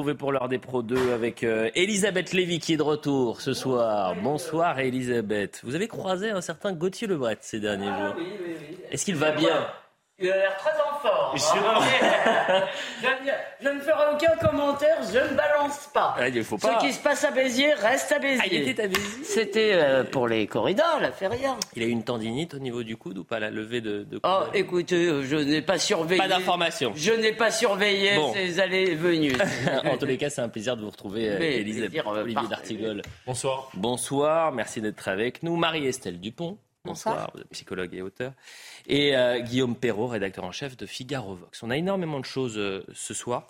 Pour l'heure des Pro 2 avec euh, Elisabeth Lévy qui est de retour ce soir. Bonsoir Elisabeth. Vous avez croisé un certain Gauthier Lebret ces derniers Ah jours. oui, oui, oui. Est-ce qu'il va bien? Il a l'air très en forme. Je- hein. je, ne- je ne ferai aucun commentaire, je ne balance pas. Ah, Il faut pas. Ce qui se passe à Béziers reste à Béziers. Ah, il était à Béziers C'était euh, pour les corridors, la feria. Il a eu une tendinite au niveau du coude ou pas la levée de, de Oh, coude? écoutez, euh, je n'ai pas surveillé. Pas d'informations. Je n'ai pas surveillé Bon. ces allées et venues. en tous les cas, c'est un plaisir de vous retrouver, euh, Mais, Elisabeth, plaisir, Olivier d'Artigol. Bonsoir. Bonsoir, merci d'être avec nous. Marie-Estelle Dupont. Bonsoir, psychologue et auteur. Et euh, Guillaume Perrault, rédacteur en chef de Figaro Vox. On a énormément de choses euh, ce soir.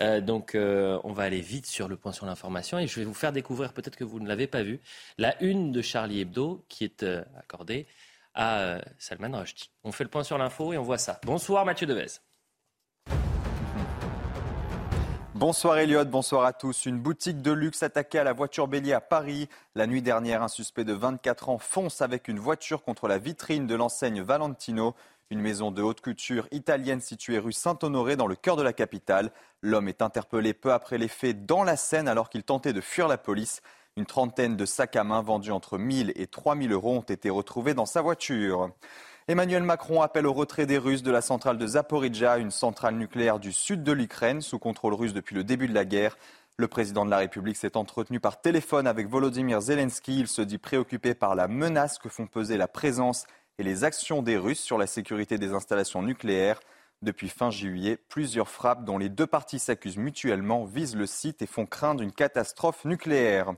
Euh, donc, on va aller vite sur le point sur l'information et je vais vous faire découvrir, peut-être que vous ne l'avez pas vu, la une de Charlie Hebdo qui est accordée à Salman Rushdie. On fait le point sur l'info et on voit ça. Bonsoir Mathieu Devez. Bonsoir Elliot, bonsoir à tous. Une boutique de luxe attaquée à la voiture bélier à Paris. La nuit dernière, un suspect de 24 ans fonce avec une voiture contre la vitrine de l'enseigne Valentino, une maison de haute couture italienne située rue Saint-Honoré dans le cœur de la capitale. L'homme est interpellé peu après les faits dans la Seine alors qu'il tentait de fuir la police. Une trentaine de sacs à main vendus entre 1000 et 3000 euros ont été retrouvés dans sa voiture. Emmanuel Macron appelle au retrait des Russes de la centrale de Zaporizhia, une centrale nucléaire du sud de l'Ukraine, sous contrôle russe depuis le début de la guerre. Le président de la République s'est entretenu par téléphone avec Volodymyr Zelensky. Il se dit préoccupé par la menace que font peser la présence et les actions des Russes sur la sécurité des installations nucléaires. Depuis fin juillet, plusieurs frappes dont les deux parties s'accusent mutuellement visent le site et font craindre une catastrophe nucléaire.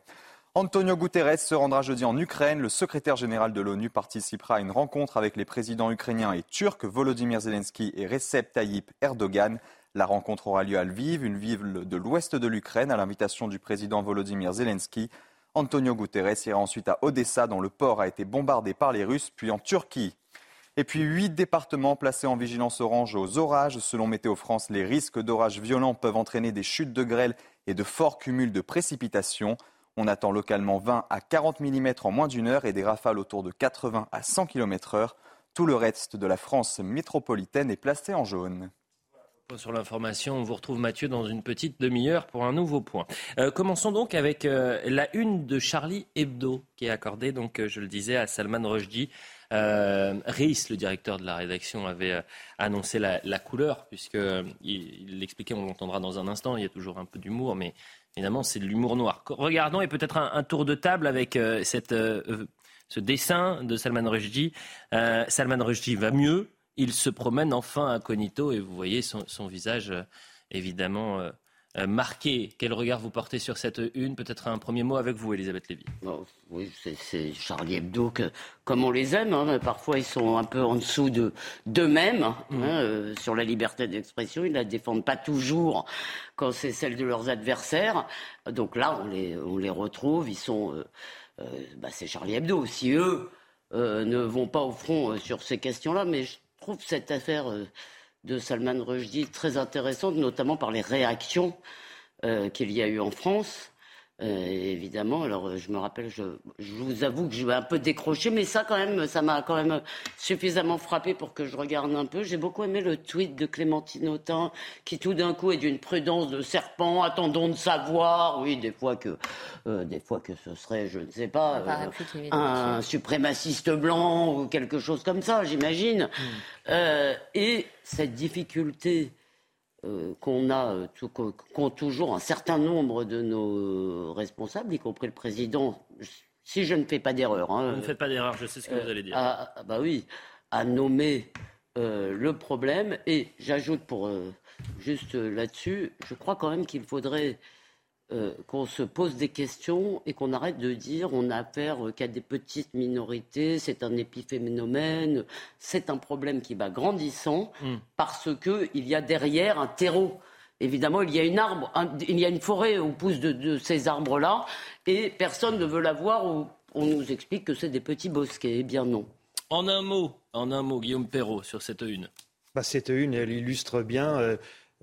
Antonio Guterres se rendra jeudi en Ukraine. Le secrétaire général de l'ONU participera à une rencontre avec les présidents ukrainiens et turcs Volodymyr Zelensky et Recep Tayyip Erdogan. La rencontre aura lieu à Lviv, une ville de l'ouest de l'Ukraine, à l'invitation du président Volodymyr Zelensky. Antonio Guterres ira ensuite à Odessa, dont le port a été bombardé par les Russes, puis en Turquie. Et puis huit départements placés en vigilance orange aux orages. Selon Météo France, les risques d'orages violents peuvent entraîner des chutes de grêle et de forts cumuls de précipitations. On attend localement 20 à 40 mm en moins d'une heure et des rafales autour de 80 à 100 km/h. Tout le reste de la France métropolitaine est placé en jaune. Sur l'information, on vous retrouve Mathieu dans une petite demi-heure pour un nouveau point. Euh, commençons donc avec euh, la une de Charlie Hebdo qui est accordée, donc euh, je le disais, à Salman Rushdie. Euh, le directeur de la rédaction, avait euh, annoncé la, couleur, puisqu'il il l'expliquait, on l'entendra dans un instant, il y a toujours un peu d'humour, mais évidemment c'est de l'humour noir. Regardons et peut-être un, tour de table avec euh, cette, euh, ce dessin de Salman Rushdie. Euh, Salman Rushdie va mieux, il se promène enfin incognito et vous voyez son, visage euh, évidemment euh, euh, marqué. Quel regard vous portez sur cette une? Peut-être un premier mot avec vous, Elisabeth Lévy. Bon, oui, c'est- Charlie Hebdo que, comme on les aime. hein, parfois, ils sont un peu en dessous de d'eux-mêmes hein, euh, sur la liberté d'expression. Ils la défendent pas toujours quand c'est celle de leurs adversaires. Donc là, on les on les retrouve. Ils sont, euh, euh, bah, c'est Charlie Hebdo. Si eux euh, ne vont pas au front euh, sur ces questions-là, mais je trouve cette affaire euh, de Salman Rushdie très intéressante, notamment par les réactions euh, qu'il y a eu en France. Euh, évidemment, alors euh, je me rappelle, je, je vous avoue que je vais un peu décrocher, mais ça quand même, ça m'a quand même suffisamment frappé pour que je regarde un peu. J'ai beaucoup aimé le tweet de Clémentine Autain, qui tout d'un coup est d'une prudence de serpent. Attendons de savoir, oui, des fois que, euh, des fois que ce serait, je ne sais pas, Un dans le un suprémaciste blanc ou quelque chose comme ça, j'imagine. Euh, et cette difficulté euh, qu'on a, euh, qu'ont toujours un certain nombre de nos responsables, y compris le président, si je ne fais pas d'erreur. hein, Vous ne faites pas d'erreur, je sais ce que vous allez dire. à- bah oui, à nommer euh, le problème. Et j'ajoute pour euh, juste euh, là-dessus, je crois quand même qu'il faudrait euh, qu'on se pose des questions et qu'on arrête de dire on a affaire qu'à des petites minorités, c'est un épiphénomène, c'est un problème qui va grandissant mm. parce qu'il y a derrière un terreau. Évidemment, il y a une arbre, il y a une forêt où poussent de, ces arbres-là et personne ne veut la voir où on nous explique que c'est des petits bosquets. Eh bien non. En un mot, en un mot, Guillaume Perrault sur cette une. Bah, cette une, elle illustre bien euh,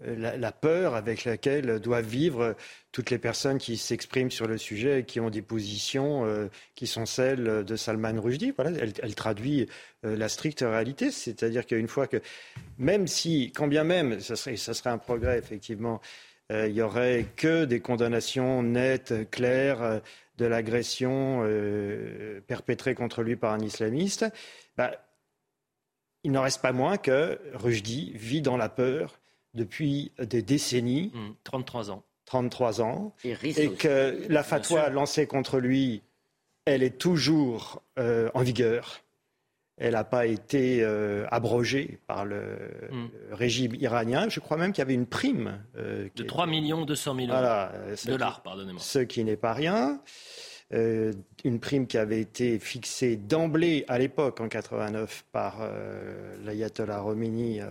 la, peur avec laquelle doivent vivre toutes les personnes qui s'expriment sur le sujet et qui ont des positions euh, qui sont celles de Salman Rushdie. Voilà, elle, traduit euh, la stricte réalité, c'est-à-dire qu'une fois que, même si, quand bien même, ça serait, ça serait un progrès effectivement, euh, il n'y aurait que des condamnations nettes, claires de l'agression perpétrée contre lui par un islamiste. Bah, il n'en reste pas moins que Rushdie vit dans la peur depuis des décennies. 33 mmh, ans. 33 ans. Et, que la fatwa lancée contre lui, elle est toujours euh, en vigueur. Elle n'a pas été euh, abrogée par le, mmh. régime iranien. Je crois même qu'il y avait une prime. Euh, de 3 millions 200 000 voilà, dollars, pardonnez-moi. Ce qui n'est pas rien. une prime qui avait été fixée d'emblée à l'époque, en 89, par l'ayatollah Khomeini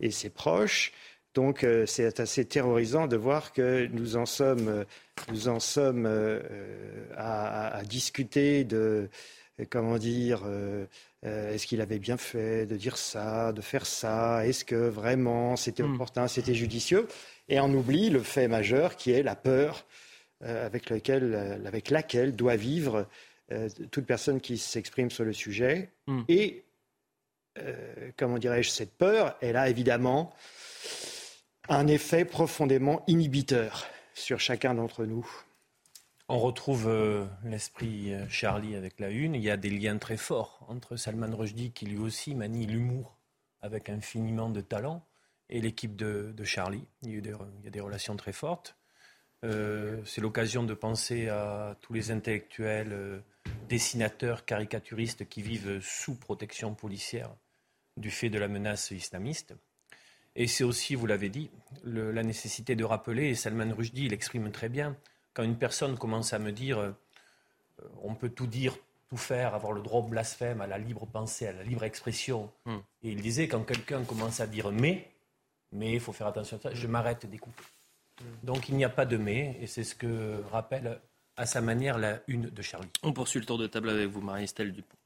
et ses proches. Donc euh, c'est assez terrorisant de voir que nous en sommes, nous en sommes euh, à, discuter de, comment dire, euh, est-ce qu'il avait bien fait de dire ça, de faire ça, est-ce que vraiment c'était hmm. opportun, c'était judicieux, et on oublie le fait majeur qui est la peur avec, laquelle, avec laquelle doit vivre toute personne qui s'exprime sur le sujet, hmm. et comment dirais-je, cette peur, elle a évidemment un effet profondément inhibiteur sur chacun d'entre nous. On retrouve euh, l'esprit euh, Charlie avec la une. Il y a des liens très forts entre Salman Rushdie, qui lui aussi manie l'humour avec infiniment de talent, et l'équipe de, Charlie. Il y, a des, relations très fortes. Euh, c'est l'occasion de penser à tous les intellectuels, dessinateurs, caricaturistes qui vivent sous protection policière du fait de la menace islamiste. Et c'est aussi, vous l'avez dit, la nécessité de rappeler, et Salman Rushdie l'exprime très bien, quand une personne commence à me dire euh, on peut tout dire, tout faire, avoir le droit au blasphème, à la libre pensée, à la libre expression. Hmm. Et il disait quand quelqu'un commence à dire mais, mais il faut faire attention à ça, je m'arrête d'écouter. Hmm. Donc il n'y a pas de mais, et c'est ce que rappelle à sa manière la une de Charlie. On poursuit le tour de table avec vous, Marie-Estelle Dupont.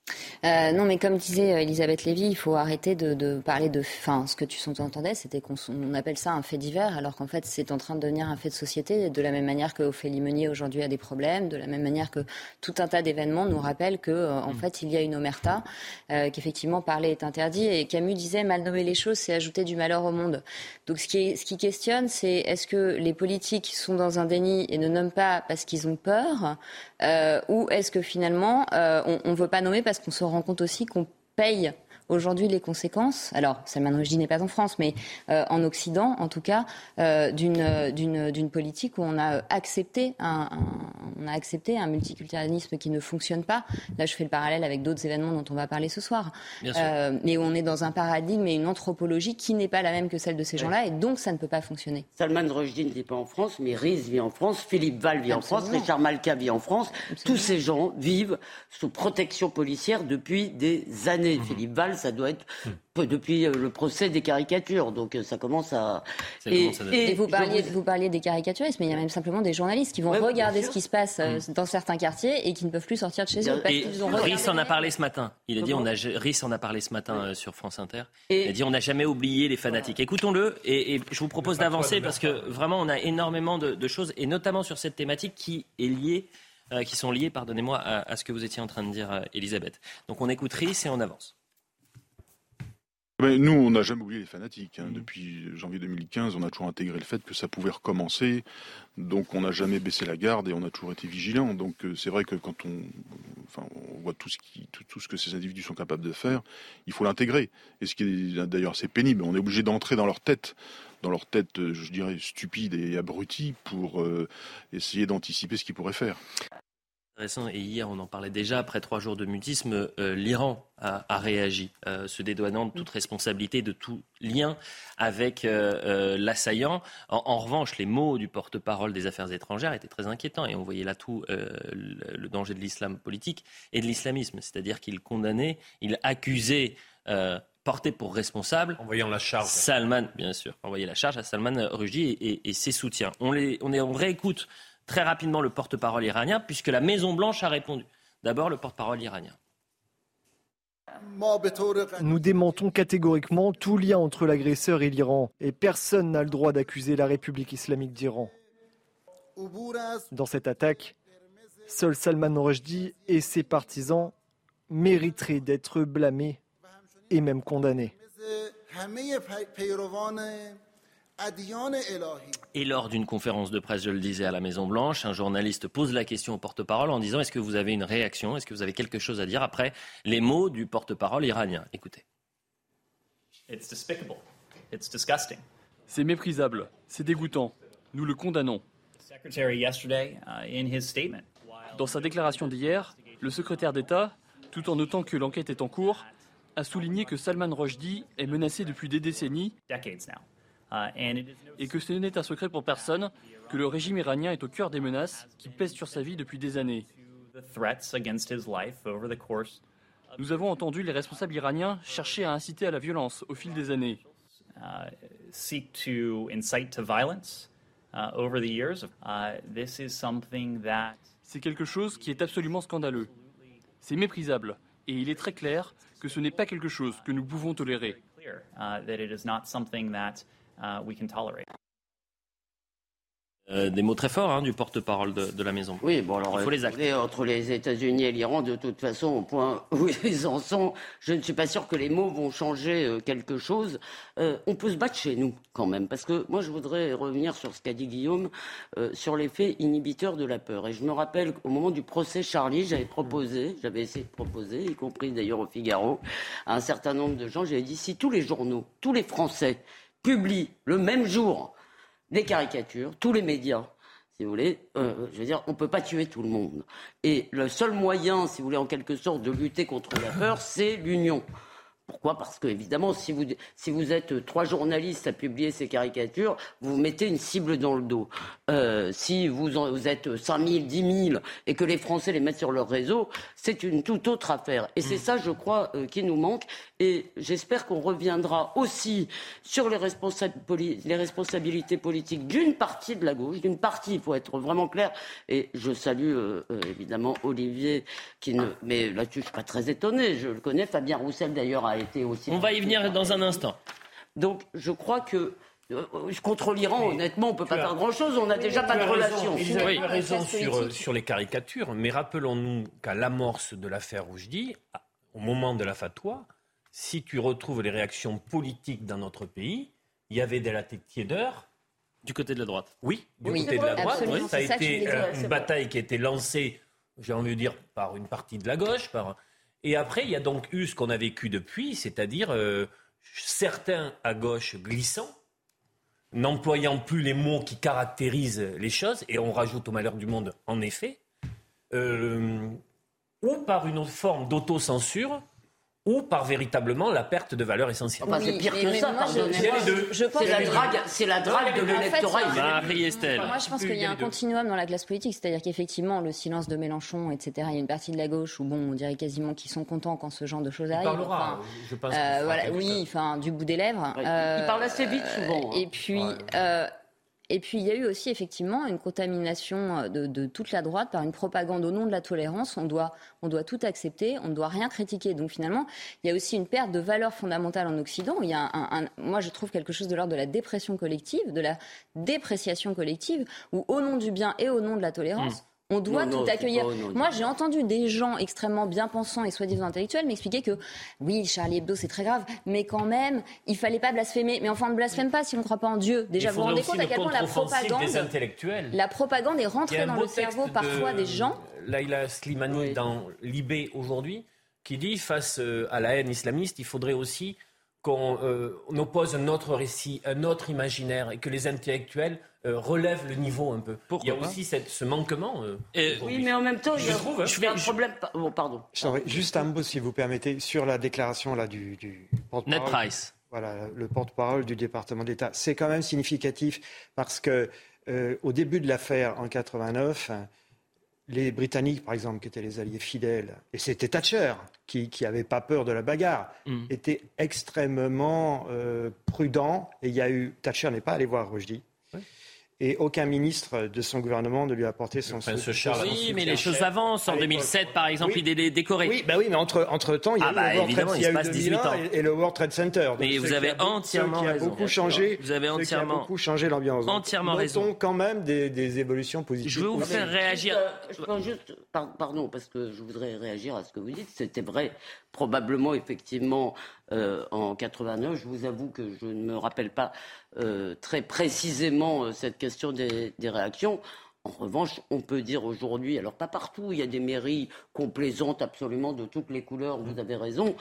Euh, non, mais comme disait euh, Elisabeth Lévy, il faut arrêter de, parler de. Enfin, ce que tu entendais, c'était qu'on appelle ça un fait divers, alors qu'en fait, c'est en train de devenir un fait de société, de la même manière que Ophélie Meunier aujourd'hui a des problèmes, de la même manière que tout un tas d'événements nous rappellent que, euh, en mm. fait, il y a une omerta, qu'effectivement parler est interdit. Et Camus disait mal nommer les choses, c'est ajouter du malheur au monde. Donc, ce qui, ce qui questionne, c'est est-ce que les politiques sont dans un déni et ne nomment pas parce qu'ils ont peur, ou est-ce que finalement, on ne veut pas nommer parce qu'on se rend compte aussi qu'on paye aujourd'hui les conséquences, alors Salman Rushdie n'est pas en France, mais euh, en Occident en tout cas, euh, d'une politique où on a accepté un, on a accepté un multiculturalisme qui ne fonctionne pas. Là, je fais le parallèle avec d'autres événements dont on va parler ce soir. Euh, mais on est dans un paradigme et une anthropologie qui n'est pas la même que celle de ces gens-là, et donc ça ne peut pas fonctionner. Salman Rushdie ne vit pas en France, mais Riz vit en France, Philippe Val vit en France, Richard Malka vit en France. Tous ces gens vivent sous protection policière depuis des années. Mmh. Philippe Val ça doit être depuis euh, le procès des caricatures. Donc euh, ça commence à. et, vous, parliez, vous parliez des caricaturistes, mais il y a même simplement des journalistes qui vont regarder ce qui se passe euh, mm. dans certains quartiers et qui ne peuvent plus sortir de chez eux. Parce qu'ils ont Riss en a parlé ce matin. Il a dit on a, Riss en a parlé ce matin sur France Inter. il a dit on n'a jamais oublié les fanatiques. Écoutons-le et, je vous propose d'avancer parce que vraiment on a énormément de, choses et notamment sur cette thématique qui est liée. qui sont liées, pardonnez-moi, à, à, ce que vous étiez en train de dire, Elisabeth. Donc on écoute Riss et on avance nous, on n'a jamais oublié les fanatiques. Hein. Mmh. Depuis janvier 2015, on a toujours intégré le fait que ça pouvait recommencer. Donc, on n'a jamais baissé la garde et on a toujours été vigilant. Donc, euh, c'est vrai que quand on, enfin, on voit tout ce, qui, tout, ce que ces individus sont capables de faire, il faut l'intégrer. Et ce qui est d'ailleurs assez pénible, on est obligé d'entrer dans leur tête dans leur tête, euh, je dirais, stupide et abrutie pour euh, essayer d'anticiper ce qu'ils pourraient faire. Et hier, on en parlait déjà, après trois jours de mutisme, euh, l'Iran a, réagi, euh, se dédouanant de toute responsabilité, de tout lien avec euh, l'assaillant. En, revanche, les mots du porte-parole des affaires étrangères étaient très inquiétants et on voyait là tout le, danger de l'islam politique et de l'islamisme. C'est-à-dire qu'il condamnait, il accusait porté pour responsable. Envoyant la charge. Salman, bien sûr, envoyer la charge à Salman Rushdie et, ses soutiens. On, les, on, est, on réécoute très rapidement le porte-parole iranien, puisque la Maison-Blanche a répondu. D'abord, le porte-parole iranien. Nous démentons catégoriquement tout lien entre l'agresseur et l'Iran, et personne n'a le droit d'accuser la République islamique d'Iran. Dans cette attaque, seul Salman Rushdie et ses partisans mériteraient d'être blâmés et même condamnés. Et lors d'une conférence de presse, je le disais, à la Maison-Blanche, un journaliste pose la question au porte-parole en disant Est-ce que vous avez une réaction? Est-ce que vous avez quelque chose à dire après les mots du porte-parole iranien? Écoutez. C'est méprisable, c'est dégoûtant. Nous le condamnons. Uh, Dans sa déclaration d'hier, le secrétaire d'État, tout en notant que l'enquête est en cours, a souligné que Salman Rushdie est menacé depuis des décennies et que ce n'est un secret pour personne que le régime iranien est au cœur des menaces qui pèsent sur sa vie depuis des années. Nous avons entendu les responsables iraniens chercher à inciter à la violence au fil des années. C'est quelque chose qui est absolument scandaleux. C'est méprisable et il est très clair que ce n'est pas quelque chose que nous pouvons tolérer. Uh, euh, des mots très forts hein, du porte-parole de, la maison. Oui, bon alors, Il faut les acter. entre les États-Unis et l'Iran, de toute façon, au point où ils en sont, je ne suis pas sûr que les mots vont changer euh, quelque chose. Euh, on peut se battre chez nous, quand même, parce que moi, je voudrais revenir sur ce qu'a dit Guillaume sur l'effet inhibiteur de la peur. Et je me rappelle qu'au moment du procès Charlie, j'avais proposé, j'avais essayé de proposer, y compris d'ailleurs au Figaro, à un certain nombre de gens, j'avais dit si tous les journaux, tous les Français publie le même jour des caricatures, tous les médias, si vous voulez, euh, je veux dire, on ne peut pas tuer tout le monde. Et le seul moyen, si vous voulez, en quelque sorte, de lutter contre la peur, c'est l'union. Pourquoi? Parce que, évidemment, si vous, si vous êtes trois journalistes à publier ces caricatures, vous mettez une cible dans le dos. Euh, si vous, vous êtes 5 000, 10 000 et que les Français les mettent sur leur réseau, c'est une toute autre affaire. Et c'est mm. ça, je crois, euh, qui nous manque. Et j'espère qu'on reviendra aussi sur les, les responsabilités politiques d'une partie de la gauche, d'une partie, il faut être vraiment clair. Et je salue euh, évidemment Olivier, qui ne. Mais là-dessus, je ne suis pas très étonné. Je le connais. Fabien Roussel, d'ailleurs, a on va y venir dans un instant. Donc je crois que euh, contre l'Iran, honnêtement, on ne peut pas faire grand-chose. On n'a déjà pas de relation. Vous avez raison sur, sur, les caricatures, mais rappelons-nous qu'à l'amorce de l'affaire Roujdi, au moment de la fatwa, si tu retrouves les réactions politiques dans notre pays, il y des la tiédeur. Du côté de la droite. Oui, du côté de la droite. ça a été euh, une bataille qui a été lancée, j'ai envie de dire, par une partie de la gauche, par et après, il y a donc eu ce qu'on a vécu depuis, c'est-à-dire euh, certains à gauche glissant, n'employant plus les mots qui caractérisent les choses, et on rajoute au malheur du monde, en effet, euh, ou par une forme d'autocensure, ou par véritablement la perte de valeur essentielle. c'est pire que ça, C'est la drague, c'est la drague de l'électorat. Moi, je pense qu'il y a un continuum dans la classe politique, c'est-à-dire qu'effectivement, le silence de Mélenchon, etc., il y a une partie de la gauche où, bon, on dirait quasiment qu'ils sont contents quand ce genre de choses arrive. Parlera, je pense. Euh, voilà, oui, enfin, du bout des lèvres. il parle assez vite souvent. Hein. Et puis, euh, et puis il y a eu aussi effectivement une contamination euh, de, toute la droite par une propagande au nom de la tolérance. On doit, on doit tout accepter, on ne doit rien critiquer. Donc finalement, il y a aussi une perte de valeurs fondamentales en Occident. Il y a un, moi, je trouve quelque chose de l'ordre de la dépression collective, de la dépréciation collective, où au nom du bien et au nom de la tolérance. On doit tout accueillir. Moi, j'ai entendu des gens extrêmement bien pensants et soi-disant intellectuels m'expliquer que oui, Charlie Hebdo, c'est très grave, mais quand même, il fallait pas blasphémer. Mais enfin, on ne blasphème pas si on ne croit pas en Dieu. Déjà, vous vous rendez compte à quel point la propagande, la propagande est rentrée dans le cerveau parfois des gens. Laila Slimani dans Libé aujourd'hui, qui dit face euh, à la haine islamiste, il faudrait aussi qu'on euh, oppose un autre récit, un autre imaginaire, et que les intellectuels relève le niveau un peu. il y a aussi cette, ce manquement. oui, mais en même temps, il y a, trouve, je un problème. Bon, pardon. juste un mot, si vous permettez, sur la déclaration là, du, du Net Price. Voilà, le porte-parole du département d'État. C'est quand même significatif parce que au début de l'affaire en 89, les Britanniques, par exemple, qui étaient les alliés fidèles, et c'était Thatcher qui n'avait pas peur de la bagarre, mm. étaient extrêmement euh, prudents. Et il y a eu Thatcher n'est pas allé voir Rushdie et aucun ministre de son gouvernement ne lui a apporté son soutien. Oui, mais les choses avancent. En 2007, par exemple, il est décoré. Oui, bah oui mais entre, entre temps, il y a ah eu, bah, le, World Trade, ans. Et, le World Trade Center. mais vous avez entièrement raison. Beaucoup changé, vous avez entièrement a beaucoup changé l'ambiance. Entièrement raison. quand même des, des, évolutions positives. Je veux vous faire réagir. Je pense juste, pardon, parce que je voudrais réagir à ce que vous dites. C'était vrai probablement effectivement euh, en 89. Je vous avoue que je ne me rappelle pas euh, très précisément euh, cette question des, réactions. En revanche, on peut dire aujourd'hui, alors pas partout, il y a des mairies complaisantes absolument de toutes les couleurs, vous avez raison.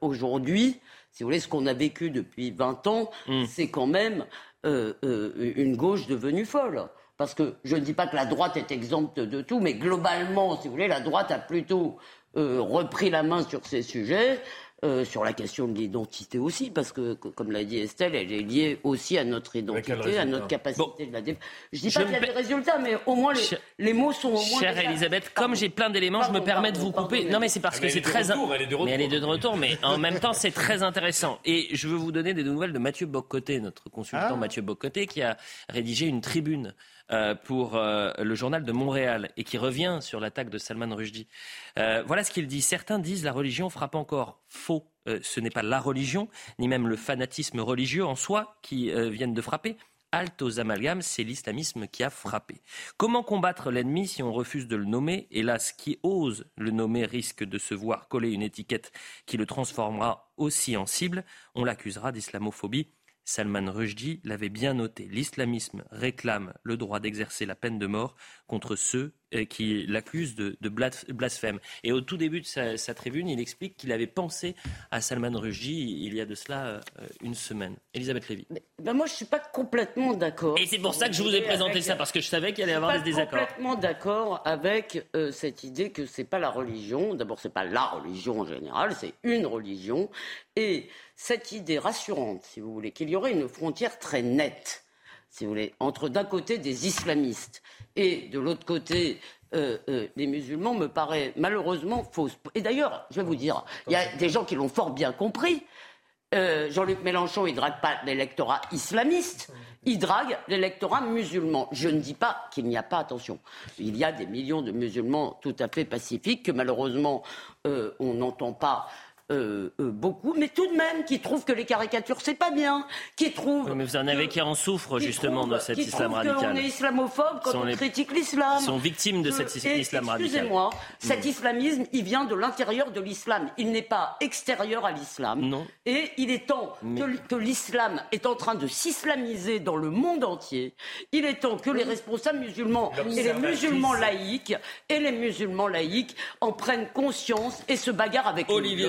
aujourd'hui, si vous voulez, ce qu'on a vécu depuis 20 ans, mm. c'est quand même une gauche devenue folle. Parce que je ne dis pas que la droite est exempte de tout, mais globalement, si vous voulez, la droite a plutôt repris la main sur ces sujets. Euh, sur la question de l'identité aussi, parce que, comme l'a dit Estelle, elle est liée aussi à notre identité, à notre capacité de la défendre. Je dis pas qu'il y a des résultats, mais au moins les, les mots sont au moins. Chère Elisabeth, comme j'ai plein d'éléments, je me permets de vous couper. non, mais c'est parce que c'est très. Retour, elle est de retour. Mais elle est de retour, mais en même temps, c'est très intéressant. Et je veux vous donner des nouvelles de Mathieu Boccoté, notre consultant ah. Mathieu Boccoté, qui a rédigé une tribune euh, pour euh, le journal de Montréal et qui revient sur l'attaque de Salman Rushdie. Euh, voilà ce qu'il dit. Certains disent la religion frappe encore. Faux. ce n'est pas la religion, ni même le fanatisme religieux en soi qui viennent de frapper. Halte aux amalgames, c'est l'islamisme qui a frappé. Comment combattre l'ennemi si on refuse de le nommer? Hélas, qui ose le nommer risque de se voir coller une étiquette qui le transformera aussi en cible? On l'accusera d'islamophobie Salman Rushdie l'avait bien noté. L'islamisme réclame le droit d'exercer la peine de mort contre ceux euh, qui l'accusent de, blasphème. Et au tout début de sa, tribune, il explique qu'il avait pensé à Salman Rushdie il y a de cela euh, une semaine. Elisabeth Lévy. Ben moi, je ne suis pas complètement d'accord. Et c'est pour ça que je vous ai présenté ça, parce que je savais qu'il allait y avoir des désaccords. Je suis complètement d'accord avec euh, cette idée que ce n'est pas la religion. D'abord, ce n'est pas la religion en général, c'est une religion. Et cette idée rassurante, si vous voulez, qu'il y aurait une frontière très nette, si vous voulez, entre d'un côté des islamistes et de l'autre côté euh, euh, les musulmans me paraît malheureusement fausse. Et d'ailleurs, je vais vous dire, il y a des gens qui l'ont fort bien compris. Euh, Jean-Luc Mélenchon, il drague pas l'électorat islamiste, il drague l'électorat musulman. Je ne dis pas qu'il n'y a pas, attention, il y a des millions de musulmans tout à fait pacifiques que malheureusement on n'entend pas euh, euh, beaucoup, mais tout de même qui trouvent que les caricatures c'est pas bien, qui trouvent. mais vous en avez qui en souffrent justement de cet islam radical. On est islamophobe quand on critique l'islam. Ils sont victimes de cet islam radical. Excusez-moi, cet mm. islamisme, il vient de l'intérieur de l'islam. Il n'est pas extérieur à l'islam. Non. Et il est temps que, l'islam est en train de s'islamiser dans le monde entier. Il est temps que les responsables musulmans et les musulmans laïcs et les musulmans laïcs en prennent conscience et se bagarrent avec Olivier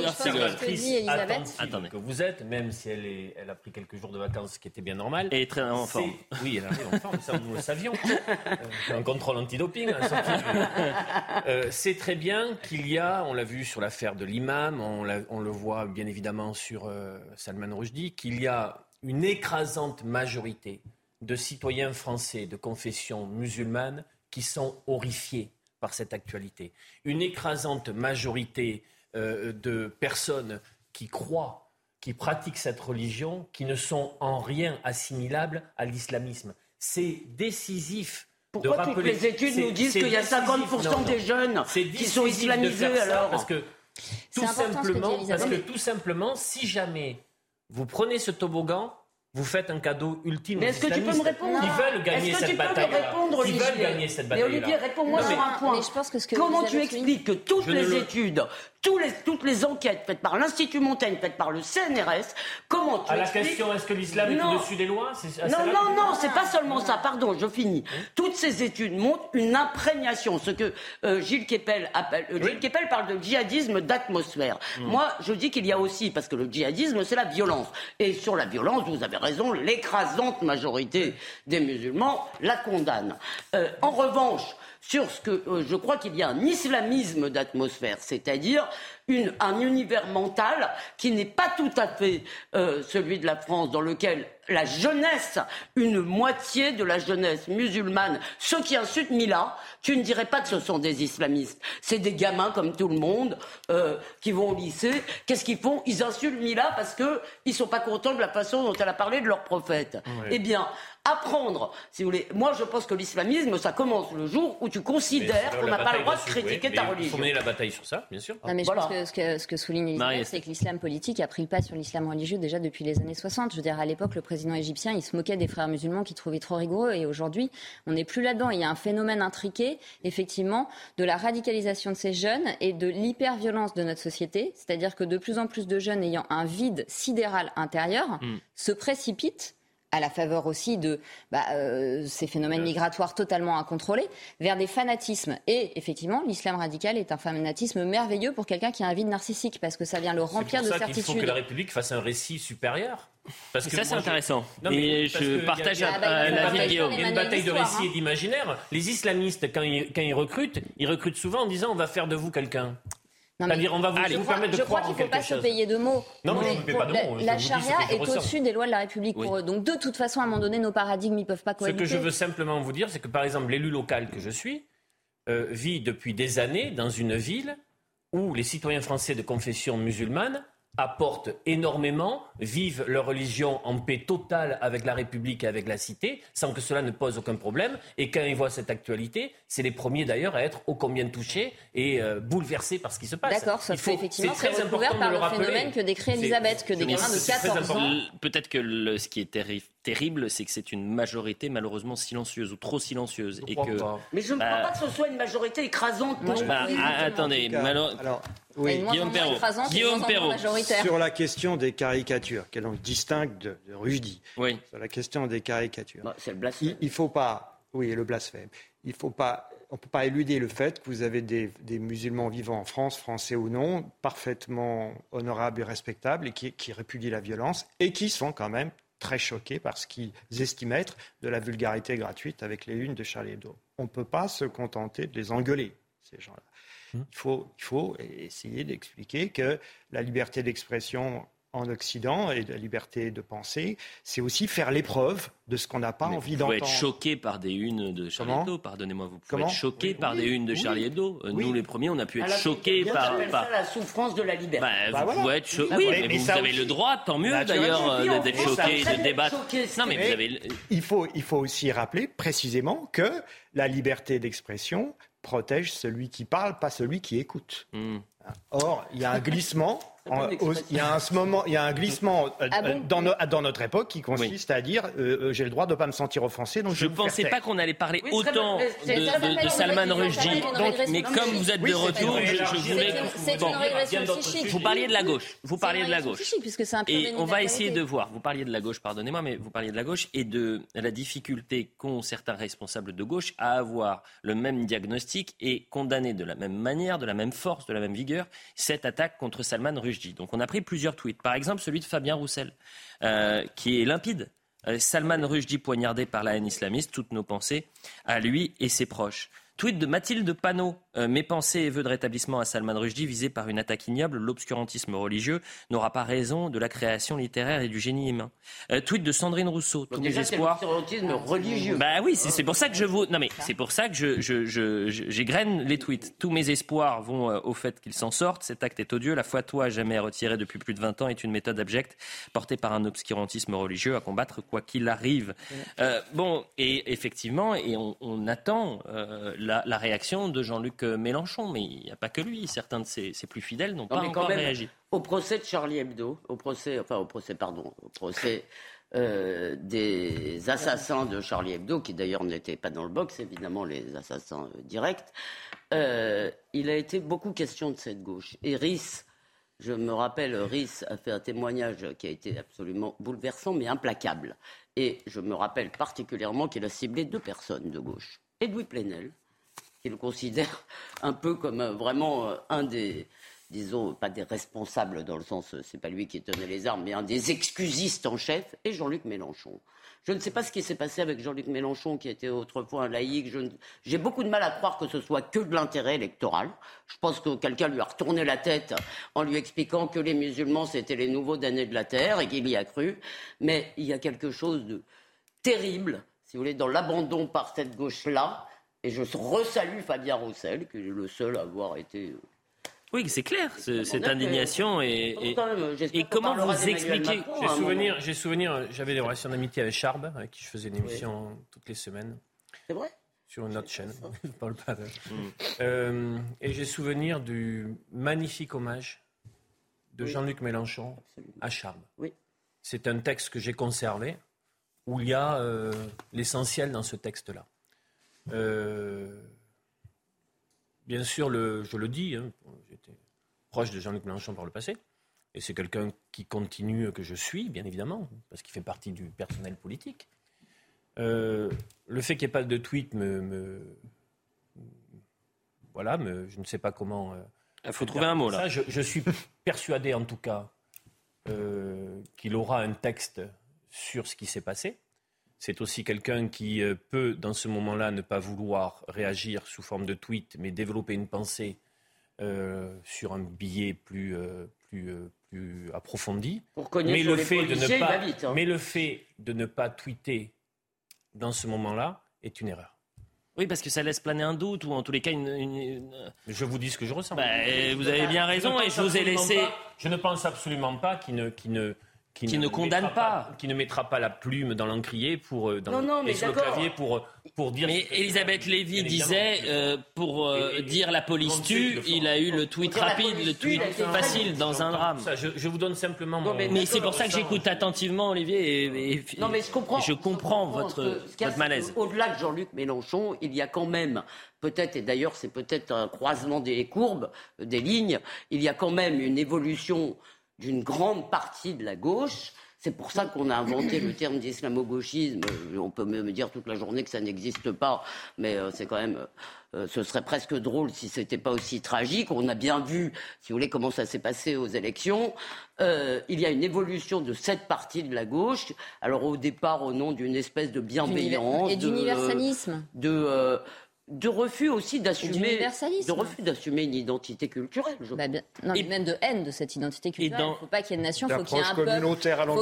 Attendez. que vous êtes, même si elle, est, elle a pris quelques jours de vacances, ce qui était bien normal. Et très en forme. Oui, elle est en forme, ça nous le savions. Euh, un contrôle antidoping. Hein, euh, c'est très bien qu'il y a, on l'a vu sur l'affaire de l'imam, on, on, le voit bien évidemment sur euh, Salman Rushdie, qu'il y a une écrasante majorité de citoyens français de confession musulmane qui sont horrifiés par cette actualité. Une écrasante majorité euh, de personnes qui croient, qui pratiquent cette religion, qui ne sont en rien assimilables à l'islamisme. C'est décisif. Pourquoi de rappeler, toutes les études nous disent qu'il y a 50% des jeunes qui sont islamisés alors parce que tout simplement, parce que tout simplement, si jamais vous prenez ce toboggan, vous faites un cadeau ultime mais est-ce que tu peux me répondre Ils veulent gagner cette bataille. Ils veulent gagner cette bataille. Mais Olivier, réponds-moi sur un point. Comment tu expliques que toutes les études les, toutes les enquêtes faites par l'Institut Montaigne, faites par le CNRS, comment tu À la question, est-ce que l'islam est au-dessus des lois Non, non, non, c'est pas seulement ça, pardon, je finis. Toutes ces études montrent une imprégnation, ce que euh, Gilles Kepel appelle. Euh, Gilles Kepel parle de djihadisme d'atmosphère. Hmm. Moi, je dis qu'il y a aussi, parce que le djihadisme, c'est la violence. Et sur la violence, vous avez raison, l'écrasante majorité des musulmans la condamne. Euh, en revanche, sur ce que euh, je crois qu'il y a un islamisme d'atmosphère, c'est-à-dire un univers mental qui n'est pas tout à fait euh, celui de la France, dans lequel la jeunesse, une moitié de la jeunesse musulmane, ceux qui insultent Mila, tu ne dirais pas que ce sont des islamistes. C'est des gamins comme tout le monde euh, qui vont au lycée. Qu'est-ce qu'ils font? Ils insultent Mila parce qu'ils ne sont pas contents de la façon dont elle a parlé de leur prophète. Eh bien, apprendre, si vous voulez. Moi, je pense que l'islamisme, ça commence le jour où tu considères qu'on n'a pas le droit de critiquer ta religion. Il faut mener la bataille sur ça, bien sûr. Non, mais je pense que ce que, ce que souligne Elisabeth, c'est que l'islam politique a pris le pas sur l'islam religieux déjà depuis les années 60. Je veux dire, à l'époque, le président égyptien, il se moquait des frères musulmans qu'il trouvait trop rigoureux. Et aujourd'hui, on n'est plus là-dedans. Il y a un phénomène intriqué, effectivement, de la radicalisation de ces jeunes et de l'hyperviolence de notre société. C'est-à-dire que de plus en plus de jeunes ayant un vide sidéral intérieur mm. se précipitent à la faveur aussi de bah, euh, ces phénomènes migratoires totalement incontrôlés, vers des fanatismes. Et effectivement, l'islam radical est un fanatisme merveilleux pour quelqu'un qui a un vide narcissique, parce que ça vient le remplir de certitudes. Il faut que la République fasse un récit supérieur. Parce que ça, c'est intéressant. et je partage la vie de Guillaume. Il y a une bataille de récits et hein. d'imaginaire. Les islamistes, quand ils, quand ils recrutent, ils recrutent souvent en disant on va faire de vous quelqu'un. C'est-à-dire, on va vous, vous permettre de je crois qu'il ne faut pas se payer de mots. Non, mais, mais pas de mots. La, charia est au-dessus des lois de la République pour eux. Donc, de toute façon, à un moment donné, nos paradigmes, ils peuvent pas cohabiter. Ce que je veux simplement vous dire, c'est que, par exemple, l'élu local que je suis euh, vit depuis des années dans une ville où les citoyens français de confession musulmane apportent énormément, vivent leur religion en paix totale avec la République et avec la cité, sans que cela ne pose aucun problème. Et quand ils voient cette actualité, c'est les premiers d'ailleurs à être ô combien touchés et euh, bouleversés par ce qui se passe. D'accord, sauf qu'effectivement, c'est recouvert par le, phénomène que décrit Elisabeth, que des gamins de 14 ans. Peut-être que ce qui est terrible, c'est que c'est une majorité malheureusement silencieuse ou trop silencieuse. Et que, Mais je ne crois bah pas que ce soit une majorité écrasante. Bah, attendez, alors, oui. Guillaume Perrault. Guillaume Perrault. Sur la question des caricatures, qu'elle donc distingue de, de. Oui. Sur la question des caricatures. Bah, c'est le blasphème. Il, ne faut pas. Oui, le blasphème. Il faut pas. On ne peut pas éluder le fait que vous avez des, musulmans vivant en France, français ou non, parfaitement honorables et respectables, et qui, qui répudient la violence, et qui sont quand même très choqués par ce qu'ils estiment être de la vulgarité gratuite avec les unes de Charlie Hebdo. On ne peut pas se contenter de les engueuler, ces gens-là. Mmh. Il faut, il faut essayer d'expliquer que la liberté d'expression en Occident et la liberté de penser, c'est aussi faire l'épreuve de ce qu'on n'a pas envie d'entendre. Vous pouvez être choqué par des unes de Charlie Hebdo, pardonnez-moi. Vous pouvez être choqué par des unes de Charlie Hebdo. Nous, les premiers, on a pu être choqués par, par... la souffrance de la liberté. Bah, vous pouvez être choqué. Oui, mais, vous avez le droit, tant mieux bah, d'ailleurs, euh, d'être choqué, de débattre. non, mais vous avez... il, faut, il faut aussi rappeler précisément que la liberté d'expression protège celui qui parle, pas celui qui écoute. Hmm. Or, il y a un glissement. Il y a un, ce moment, il y a un glissement euh, ah dans, dans, notre époque qui consiste à dire euh, euh, j'ai le droit de ne pas me sentir offensé. Donc je ne pensais pas qu'on allait parler autant de, Salman Rushdie. mais comme vous êtes de retour, je, voulais. Bon, vous parliez de la gauche. Vous parliez de la gauche. Et on va essayer de voir. Vous parliez de la gauche, pardonnez-moi, mais vous parliez de la gauche et de la difficulté qu'ont certains responsables de gauche à avoir le même diagnostic et condamner de la même manière, de la même force, de la même vigueur cette attaque contre Salman Rushdie. Donc on a pris plusieurs tweets. Par exemple, celui de Fabien Roussel, euh, qui est limpide. Euh, Salman Rushdie poignardé par la haine islamiste, toutes nos pensées à lui et ses proches. Tweet de Mathilde Panot. Euh, mes pensées et vœux de rétablissement à Salman Rushdie visés par une attaque ignoble. L'obscurantisme religieux n'aura pas raison de la création littéraire et du génie humain. Euh, tweet de Sandrine Rousseau. tous mes espoirs. L'obscurantisme religieux. Bah oui, c'est pour ça que je vous. Non mais c'est pour ça que je, j'égrène les tweets. Tous mes espoirs vont euh, au fait qu'il s'en sorte. Cet acte est odieux. La foi toi jamais retirée depuis plus de 20 ans est une méthode abjecte portée par un obscurantisme religieux à combattre quoi qu'il arrive. bon et effectivement et on, on attend la, réaction de Jean-Luc Mélenchon, mais il n'y a pas que lui. Certains de ses, plus fidèles n'ont pas encore réagi. Au procès de Charlie Hebdo, au procès, enfin au procès, pardon, au procès euh, des assassins de Charlie Hebdo, qui d'ailleurs n'étaient pas dans le box, évidemment, les assassins euh, directs, euh, il a été beaucoup question de cette gauche. Et Rhys, je me rappelle, Rhys a fait un témoignage qui a été absolument bouleversant, mais implacable. Et je me rappelle particulièrement qu'il a ciblé deux personnes de gauche. Edoui Plenel, qu'il considère un peu comme vraiment un des, disons, pas des responsables dans le sens, c'est pas lui qui tenait les armes, mais un des excusistes en chef, et Jean-Luc Mélenchon. Je ne sais pas ce qui s'est passé avec Jean-Luc Mélenchon, qui était autrefois un laïc. J'ai beaucoup de mal à croire que ce soit que de l'intérêt électoral. Je pense que quelqu'un lui a retourné la tête en lui expliquant que les musulmans, c'était les nouveaux damnés de la terre et qu'il y a cru. Mais il y a quelque chose de terrible, si vous voulez, dans l'abandon par cette gauche-là. Et je resalue Fabien Roussel, qui est le seul à avoir été oui, c'est clair, cette indignation. Et, et, comment vous expliquez J'ai souvenir, j'ai souvenir, j'avais des relations d'amitié avec Charb, avec qui je faisais une émission toutes les semaines. C'est vrai? Sur une autre chaîne. je parle pas de... Mm. Euh, et j'ai souvenir du magnifique hommage de Jean-Luc Mélenchon à Charb. Oui. C'est un texte que j'ai conservé, où il y a euh, l'essentiel dans ce texte-là. Euh, bien sûr, le, je le dis, hein, j'étais proche de Jean-Luc Mélenchon par le passé, et c'est quelqu'un qui continue, que je suis, bien évidemment, parce qu'il fait partie du personnel politique. Euh, le fait qu'il n'y ait pas de tweet me. voilà, je ne sais pas comment. Euh, Il faut trouver un mot là. je, suis persuadé en tout cas euh, qu'il aura un texte sur ce qui s'est passé. C'est aussi quelqu'un qui euh, peut, dans ce moment-là, ne pas vouloir réagir sous forme de tweet, mais développer une pensée euh, sur un billet plus, euh, plus, plus approfondi. mais, le fait de ne pas, hein. mais le fait de ne pas tweeter dans ce moment-là est une erreur. Oui, parce que ça laisse planer un doute ou en tous les cas une. Je vous dis ce que je ressens. Bah, vous avez bien raison et je vous ai laissé. je ne pense absolument pas qu'il ne, ne, qui, ne, condamne pas. qui ne mettra pas la plume dans l'encrier pour euh, dans non, le clavier pour pour dire. Mais Elisabeth Lévy disait euh, pour euh, dire la police tue, il a eu le tweet rapide, le tweet facile dans un drame. je, vous donne simplement. mais, c'est pour ça que j'écoute attentivement Olivier et, non mais je comprends. Je comprends votre, votre malaise. Au-delà de Jean-Luc Mélenchon, il y a quand même peut-être, et d'ailleurs c'est peut-être un croisement des courbes, des lignes, il y a quand même une évolution d'une grande partie de la gauche. C'est pour ça qu'on a inventé le terme d'islamo-gauchisme. On peut me dire toute la journée que ça n'existe pas, mais euh, c'est quand même, euh, ce serait presque drôle si ce n'était pas aussi tragique. On a bien vu, si vous voulez, comment ça s'est passé aux élections. Euh, il y a une évolution de cette partie de la gauche. Alors au départ, au nom d'une espèce de bienveillance et d'universalisme, de, de refus aussi d'assumer de refus d'assumer une identité culturelle. Je bah, non, et même de haine de cette identité culturelle. Il ne faut pas qu'il y ait une nation, il faut qu'il y ait un peuple, faut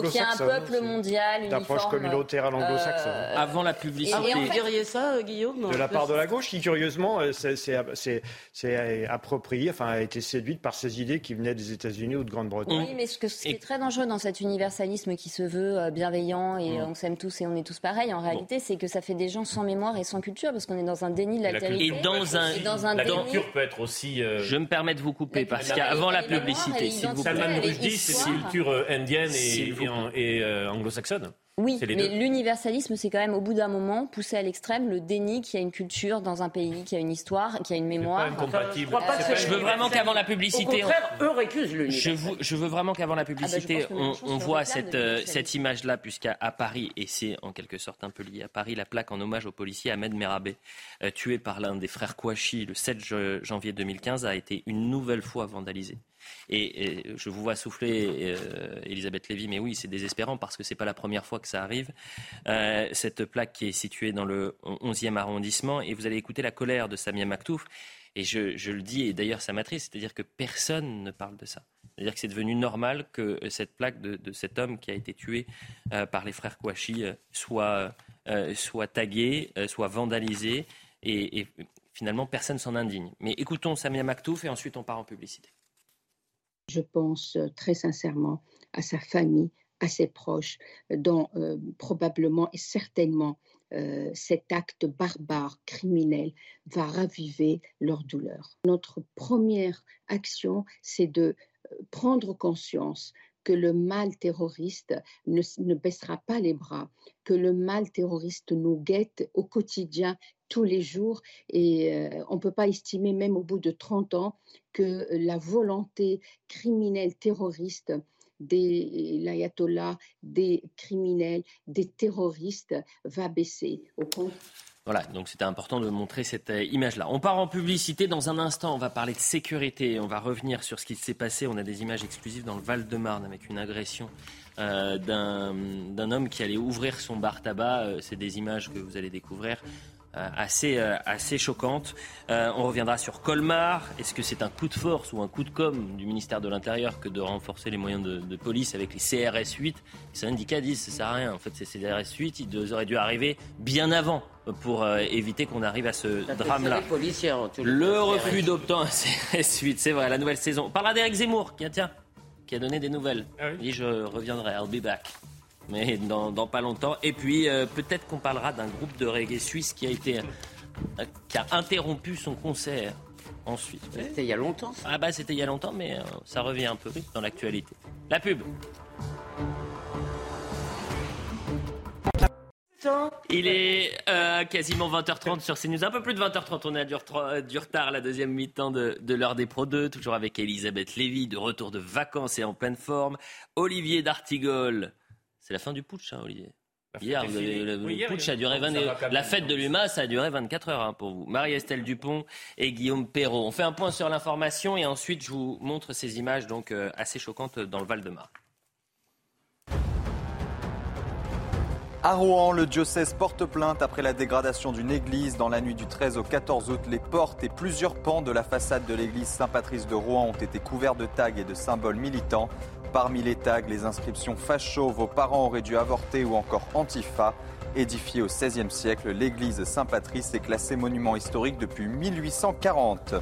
qu'il y ait un peuple mondial, d'approche communautaire à l'anglo-saxonne. Euh, Avant la publicité. Et, vous diriez ça, euh, Guillaume De la part de la gauche, qui curieusement euh, c'est approprié, enfin a été séduite par ces idées qui venaient des États-Unis ou de Grande-Bretagne. Oui, mais ce, que, ce qui est très dangereux dans cet universalisme qui se veut bienveillant et mm. on s'aime tous et on est tous pareils, en réalité, c'est que ça fait des gens sans mémoire et sans culture parce qu'on est dans un déni et dans un, dans un la culture peut être aussi. Euh, je me permets de vous couper parce qu'avant la publicité, s'il vous plaît. Salman Rushdie, c'est une culture euh, indienne et, et euh, anglo-saxonne. Oui, mais l'universalisme, c'est quand même au bout d'un moment poussé à l'extrême le déni qu'il y a une culture dans un pays, qu'il y a une histoire, qu'il y a une mémoire. Pas incompatible. je veux vraiment qu'avant la publicité, Au contraire, eux récusent le je, je veux vraiment qu'avant la publicité, ah bah, on, voit cette, euh, cette image-là, puisqu'à Paris, et c'est en quelque sorte un peu lié à Paris, la plaque en hommage au policier Ahmed Merabé, euh, tué par l'un des frères Kouachi le 7 janvier 2015, a été une nouvelle fois vandalisée. Et, je vous vois souffler, euh, Elisabeth Lévy, mais oui, c'est désespérant parce que ce n'est pas la première fois que ça arrive. Euh, cette plaque qui est située dans le 11e arrondissement, et vous allez écouter la colère de Samia Maktouf. Et je, le dis, et d'ailleurs ça m'attriste, c'est-à-dire que personne ne parle de ça. C'est-à-dire que c'est devenu normal que cette plaque de, cet homme qui a été tué euh, par les frères Kouachi soit, taguée, soit vandalisée, et, et finalement personne s'en indigne. Mais écoutons Samia Maktouf et ensuite on part en publicité. Je pense euh, très sincèrement à sa famille, à ses proches, dont euh, probablement et certainement euh, cet acte barbare, criminel, va raviver leur douleur. Notre première action, c'est de prendre conscience que le mal terroriste ne, ne baissera pas les bras, que le mal terroriste nous guette au quotidien tous les jours et euh, on ne peut pas estimer même au bout de 30 ans que la volonté criminelle terroriste des l'ayatollah, des criminels, des terroristes va baisser. Voilà, donc c'était important de montrer cette euh, image-là. On part en publicité dans un instant, on va parler de sécurité, on va revenir sur ce qui s'est passé. On a des images exclusives dans le Val-de-Marne avec une agression euh, d'un homme qui allait ouvrir son bar tabac. Euh, c'est des images que vous allez découvrir. Euh, assez, euh, assez choquante. Euh, on reviendra sur Colmar. Est-ce que c'est un coup de force ou un coup de com du ministère de l'Intérieur que de renforcer les moyens de, police avec les CRS 8 C'est un 10, ça sert à rien. En fait, ces CRS 8, ils auraient dû arriver bien avant pour éviter qu'on arrive à ce drame-là. Le refus d'optant CRS 8, c'est vrai, la nouvelle saison. On parlera d'Éric Zemmour, qui, tiens, qui a donné des nouvelles. Ah Et je reviendrai, I'll be back mais dans, pas longtemps. Et puis euh, peut-être qu'on parlera d'un groupe de reggae suisse qui a été euh, qui a interrompu son concert ensuite. C'était il y a longtemps. Ah bah c'était il y a longtemps, mais euh, ça revient un peu dans l'actualité. La pub. Il est quasiment 20h30 sur CNews, un peu plus de 20h30. On a du, du retard la deuxième mi-temps de, de l'heure des Pro 2, toujours avec Elisabeth Lévy, de retour de vacances et en pleine forme. Olivier D'Artigol, c'est la fin du putsch, hein, Olivier. Hier, le, putsch a duré 20, la fête de l'UMA, ça a duré 24 heures hein, pour vous. Marie-Estelle Dupont et Guillaume Perrault. On fait un point sur l'information et ensuite je vous montre ces images donc euh, assez choquantes dans le Val-de-Marne. À Rouen, le diocèse porte plainte après la dégradation d'une église. Dans la nuit du 13 au 14 août, les portes et plusieurs pans de la façade de l'église Saint-Patrice de Rouen ont été couverts de tags et de symboles militants. Parmi les tags, les inscriptions facho, vos parents auraient dû avorter ou encore Antifa. Édifiée au XVIe siècle, l'église Saint-Patrice est classée monument historique depuis 1840.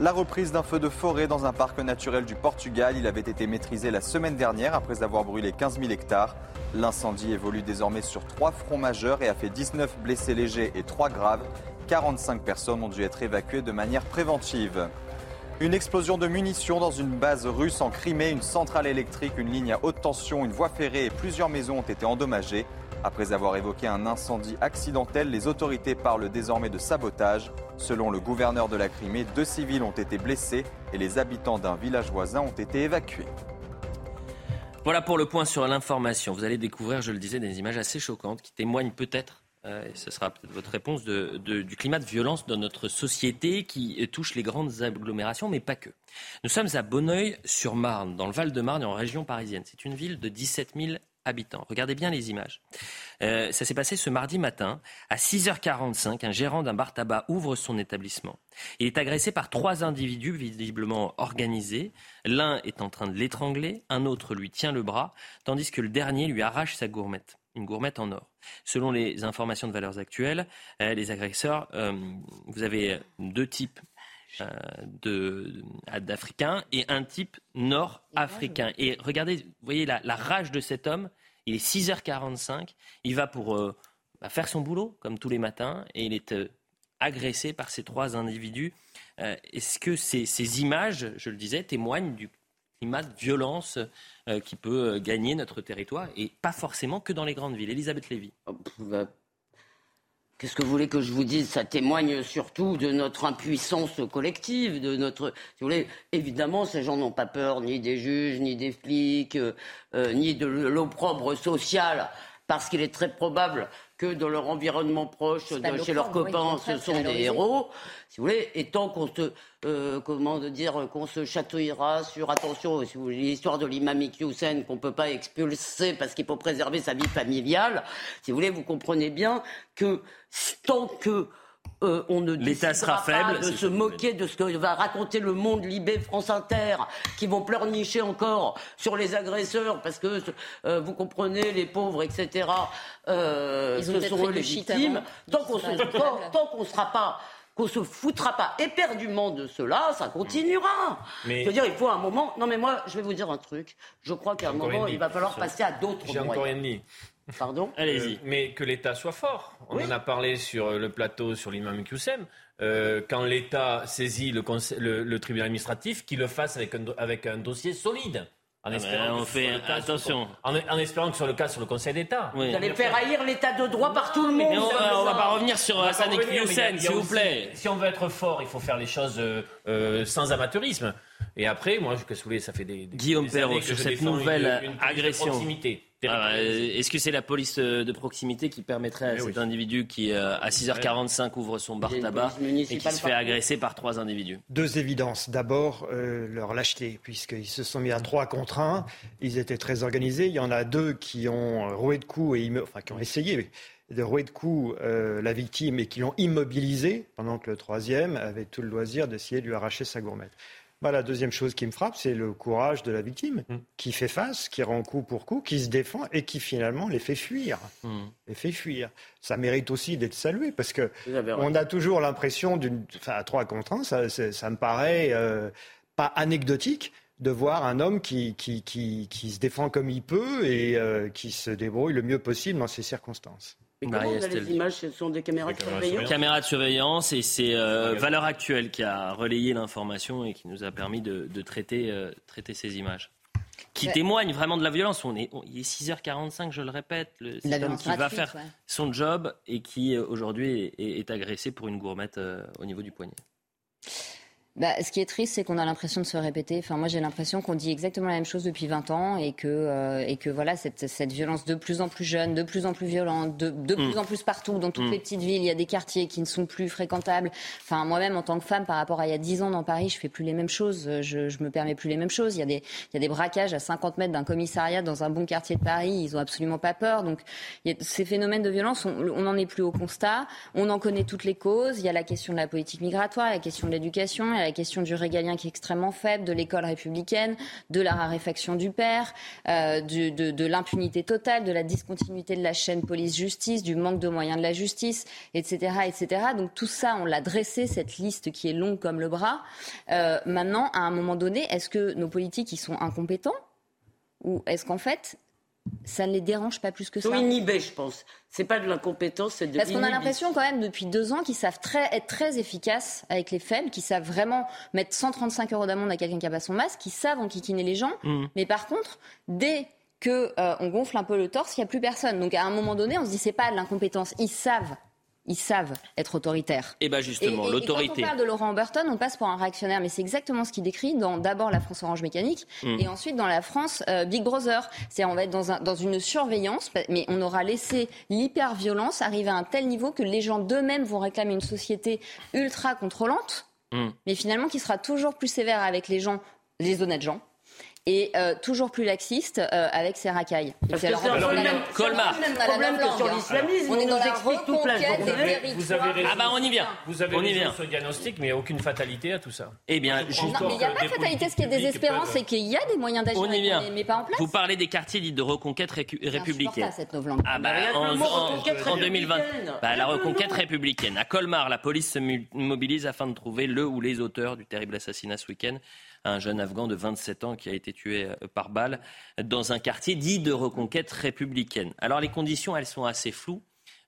La reprise d'un feu de forêt dans un parc naturel du Portugal, il avait été maîtrisé la semaine dernière après avoir brûlé 15 000 hectares. L'incendie évolue désormais sur trois fronts majeurs et a fait 19 blessés légers et 3 graves. 45 personnes ont dû être évacuées de manière préventive. Une explosion de munitions dans une base russe en Crimée, une centrale électrique, une ligne à haute tension, une voie ferrée et plusieurs maisons ont été endommagées. Après avoir évoqué un incendie accidentel, les autorités parlent désormais de sabotage. Selon le gouverneur de la Crimée, deux civils ont été blessés et les habitants d'un village voisin ont été évacués. Voilà pour le point sur l'information. Vous allez découvrir, je le disais, des images assez choquantes qui témoignent peut-être euh, ce sera peut-être votre réponse, du climat de violence dans notre société qui touche les grandes agglomérations, mais pas que. Nous sommes à Bonneuil-sur-Marne, dans le Val-de-Marne en région parisienne. C'est une ville de 17 000 habitants. Regardez bien les images. Euh, ça s'est passé ce mardi matin. À 6h45, un gérant d'un bar tabac ouvre son établissement. Il est agressé par trois individus visiblement organisés. L'un est en train de l'étrangler, un autre lui tient le bras, tandis que le dernier lui arrache sa gourmette une gourmette en or. Selon les informations de valeurs actuelles, euh, les agresseurs, euh, vous avez deux types euh, d'Africains et un type nord-africain. Et regardez, vous voyez la, rage de cet homme. Il est 6h45. Il va pour bah, faire son boulot, comme tous les matins, et il est agressé par ces trois individus. Est-ce que ces images, je le disais, témoignent du climat de violence qui peut euh, gagner notre territoire et pas forcément que dans les grandes villes. Elisabeth Lévy. Oh, bah, qu'est-ce que vous voulez que je vous dise? Ça témoigne surtout de notre impuissance collective, de notre. Vous voulez, évidemment, ces gens n'ont pas peur ni des juges, ni des flics, euh, ni de l'opprobre social, parce qu'il est très probable que dans leur environnement proche, chez leurs copains, ce sont des héros, si vous voulez, et tant qu'on se, euh, comment dire, qu'on se chatouillera sur, attention, si vous voulez, l'histoire de l'imam Hussein qu'on peut pas expulser parce qu'il faut préserver sa vie familiale, si vous voulez, vous comprenez bien que tant que euh, on ne L'État sera faible. de se moquer de ce que va raconter le monde Libé France Inter, qui vont pleurnicher encore sur les agresseurs parce que euh, vous comprenez les pauvres, etc. Euh, ce sont eux les victimes. Tant qu'on ne sera pas qu'on se foutra pas éperdument de cela, ça continuera. Mais... Je veux dire, il faut un moment. Non, mais moi, je vais vous dire un truc. Je crois qu'à un moment, il va falloir passer à d'autres moyens. J'ai encore rien dit. Pardon Allez-y. Euh, mais que l'État soit fort. On en a parlé sur le plateau sur l'imam Qsem. Euh, quand l'État saisit le, le, tribunal administratif, qu'il le fasse avec un, avec un dossier solide. En ah, espérant on fait attention. en, espérant que sur le cas sur le Conseil d'État. Vous allez faire haïr l'état de droit par tout le monde. on, ne va pas revenir sur Hassan Hussein, s'il vous plaît. Si on veut être fort, il faut faire les choses euh, euh, sans amateurisme. Et après, moi, je que ça fait des, des Guillaume Perrault sur cette nouvelle agression. Est-ce que c'est la police euh, de proximité qui permettrait à cet individu qui, euh, à 6h45, ouvre son bar tabac et qui se fait agresser par trois individus? Deux évidences. D'abord, euh, leur lâcheté, puisqu'ils se sont mis à trois contre un. Ils étaient très organisés. Il y en a deux qui ont roué de coups, et enfin, qui ont essayé de rouer de coups la victime et qui l'ont immobilisé, pendant que le troisième avait tout le loisir d'essayer de lui arracher sa gourmette. Bah, la deuxième chose qui me frappe, c'est le courage de la victime, mm. qui fait face, qui rend coup pour coup, qui se défend et qui finalement les fait fuir. Mm. Les fait fuir. Ça mérite aussi d'être salué parce que on a toujours l'impression d'une, enfin, à trois contre un, ça, me paraît euh, pas anecdotique de voir un homme qui, qui, qui, se défend comme il peut et euh, qui se débrouille le mieux possible dans ces circonstances. Mais les images? Ce sont des caméras de surveillance Caméras de surveillance et c'est euh, Valeur Actuelle qui a relayé l'information et qui nous a permis de, traiter, euh, traiter ces images. Qui témoignent vraiment de la violence. On est, il est 6h45, je le répète. Le, cet homme qui va faire son job et qui euh, aujourd'hui est, est, agressé pour une gourmette au niveau du poignet. Bah, ce qui est triste, c'est qu'on a l'impression de se répéter. Enfin, moi, j'ai l'impression qu'on dit exactement la même chose depuis 20 ans et que, euh, et que voilà, cette, cette, violence de plus en plus jeune, de plus en plus violente, de, de plus mm. en plus partout, dans toutes mm. les petites villes, il y a des quartiers qui ne sont plus fréquentables. Enfin, moi-même, en tant que femme, par rapport à il y a 10 ans dans Paris, je fais plus les mêmes choses. Je, je me permets plus les mêmes choses. Il y a des, il y a des braquages à 50 mètres d'un commissariat dans un bon quartier de Paris. Ils ont absolument pas peur. Donc, il y a ces phénomènes de violence, on n'en est plus au constat. On en connaît toutes les causes. Il y a la question de la politique migratoire, la question de l'éducation la question du régalien qui est extrêmement faible, de l'école républicaine, de la raréfaction du père, euh, de, l'impunité totale, de la discontinuité de la chaîne police-justice, du manque de moyens de la justice, etc., etc. Donc tout ça, on l'a dressé, cette liste qui est longue comme le bras. Euh, maintenant, à un moment donné, est-ce que nos politiques, ils sont incompétents? Ou est-ce qu'en fait, ça ne les dérange pas plus que ça. Ils inhibés, je pense. C'est pas de l'incompétence, c'est de Parce qu'on a l'impression quand même depuis deux ans qu'ils savent très, être très efficaces avec les faibles, qu'ils savent vraiment mettre 135 euros d'amende à quelqu'un qui a pas son masque, qu'ils savent enquiquiner les gens. Mmh. Mais par contre, dès que euh, on gonfle un peu le torse, il n'y a plus personne. Donc à un moment donné, on se dit c'est pas de l'incompétence. Ils savent ils savent être autoritaires. Et bien justement, l'autorité. Quand on parle de Laurent Burton, on passe pour un réactionnaire, mais c'est exactement ce qu'il décrit dans d'abord la France Orange Mécanique hmm. et ensuite dans la France euh, Big Brother. C'est on va être dans, un, dans une surveillance, mais on aura laissé l'hyper-violence arriver à un tel niveau que les gens d'eux-mêmes vont réclamer une société ultra contrôlante, hmm. mais finalement qui sera toujours plus sévère avec les gens, les honnêtes gens et euh, toujours plus laxiste euh, avec ses racailles. Parce que c'est un problème, Colmar. problème que sur l'islamisme, on, nous explique toute la journée. Vous avez raison. Ah bah on y vient. Vous avez on y vient. ce diagnostic, mais il n'y a aucune fatalité à tout ça. Eh bien, je... non, mais il n'y a pas de fatalité. Ce qui est désespérant, c'est qu'il y a des moyens d'agir, mais pas en place. Vous parlez des quartiers dits de reconquête républicaine. cette ah bah, en 2020, bah, la reconquête républicaine. À Colmar, la police se mobilise afin de trouver le ou les auteurs du terrible assassinat ce week-end un jeune Afghan de 27 ans qui a été tué euh, par balle dans un quartier dit de reconquête républicaine. Alors les conditions, elles sont assez floues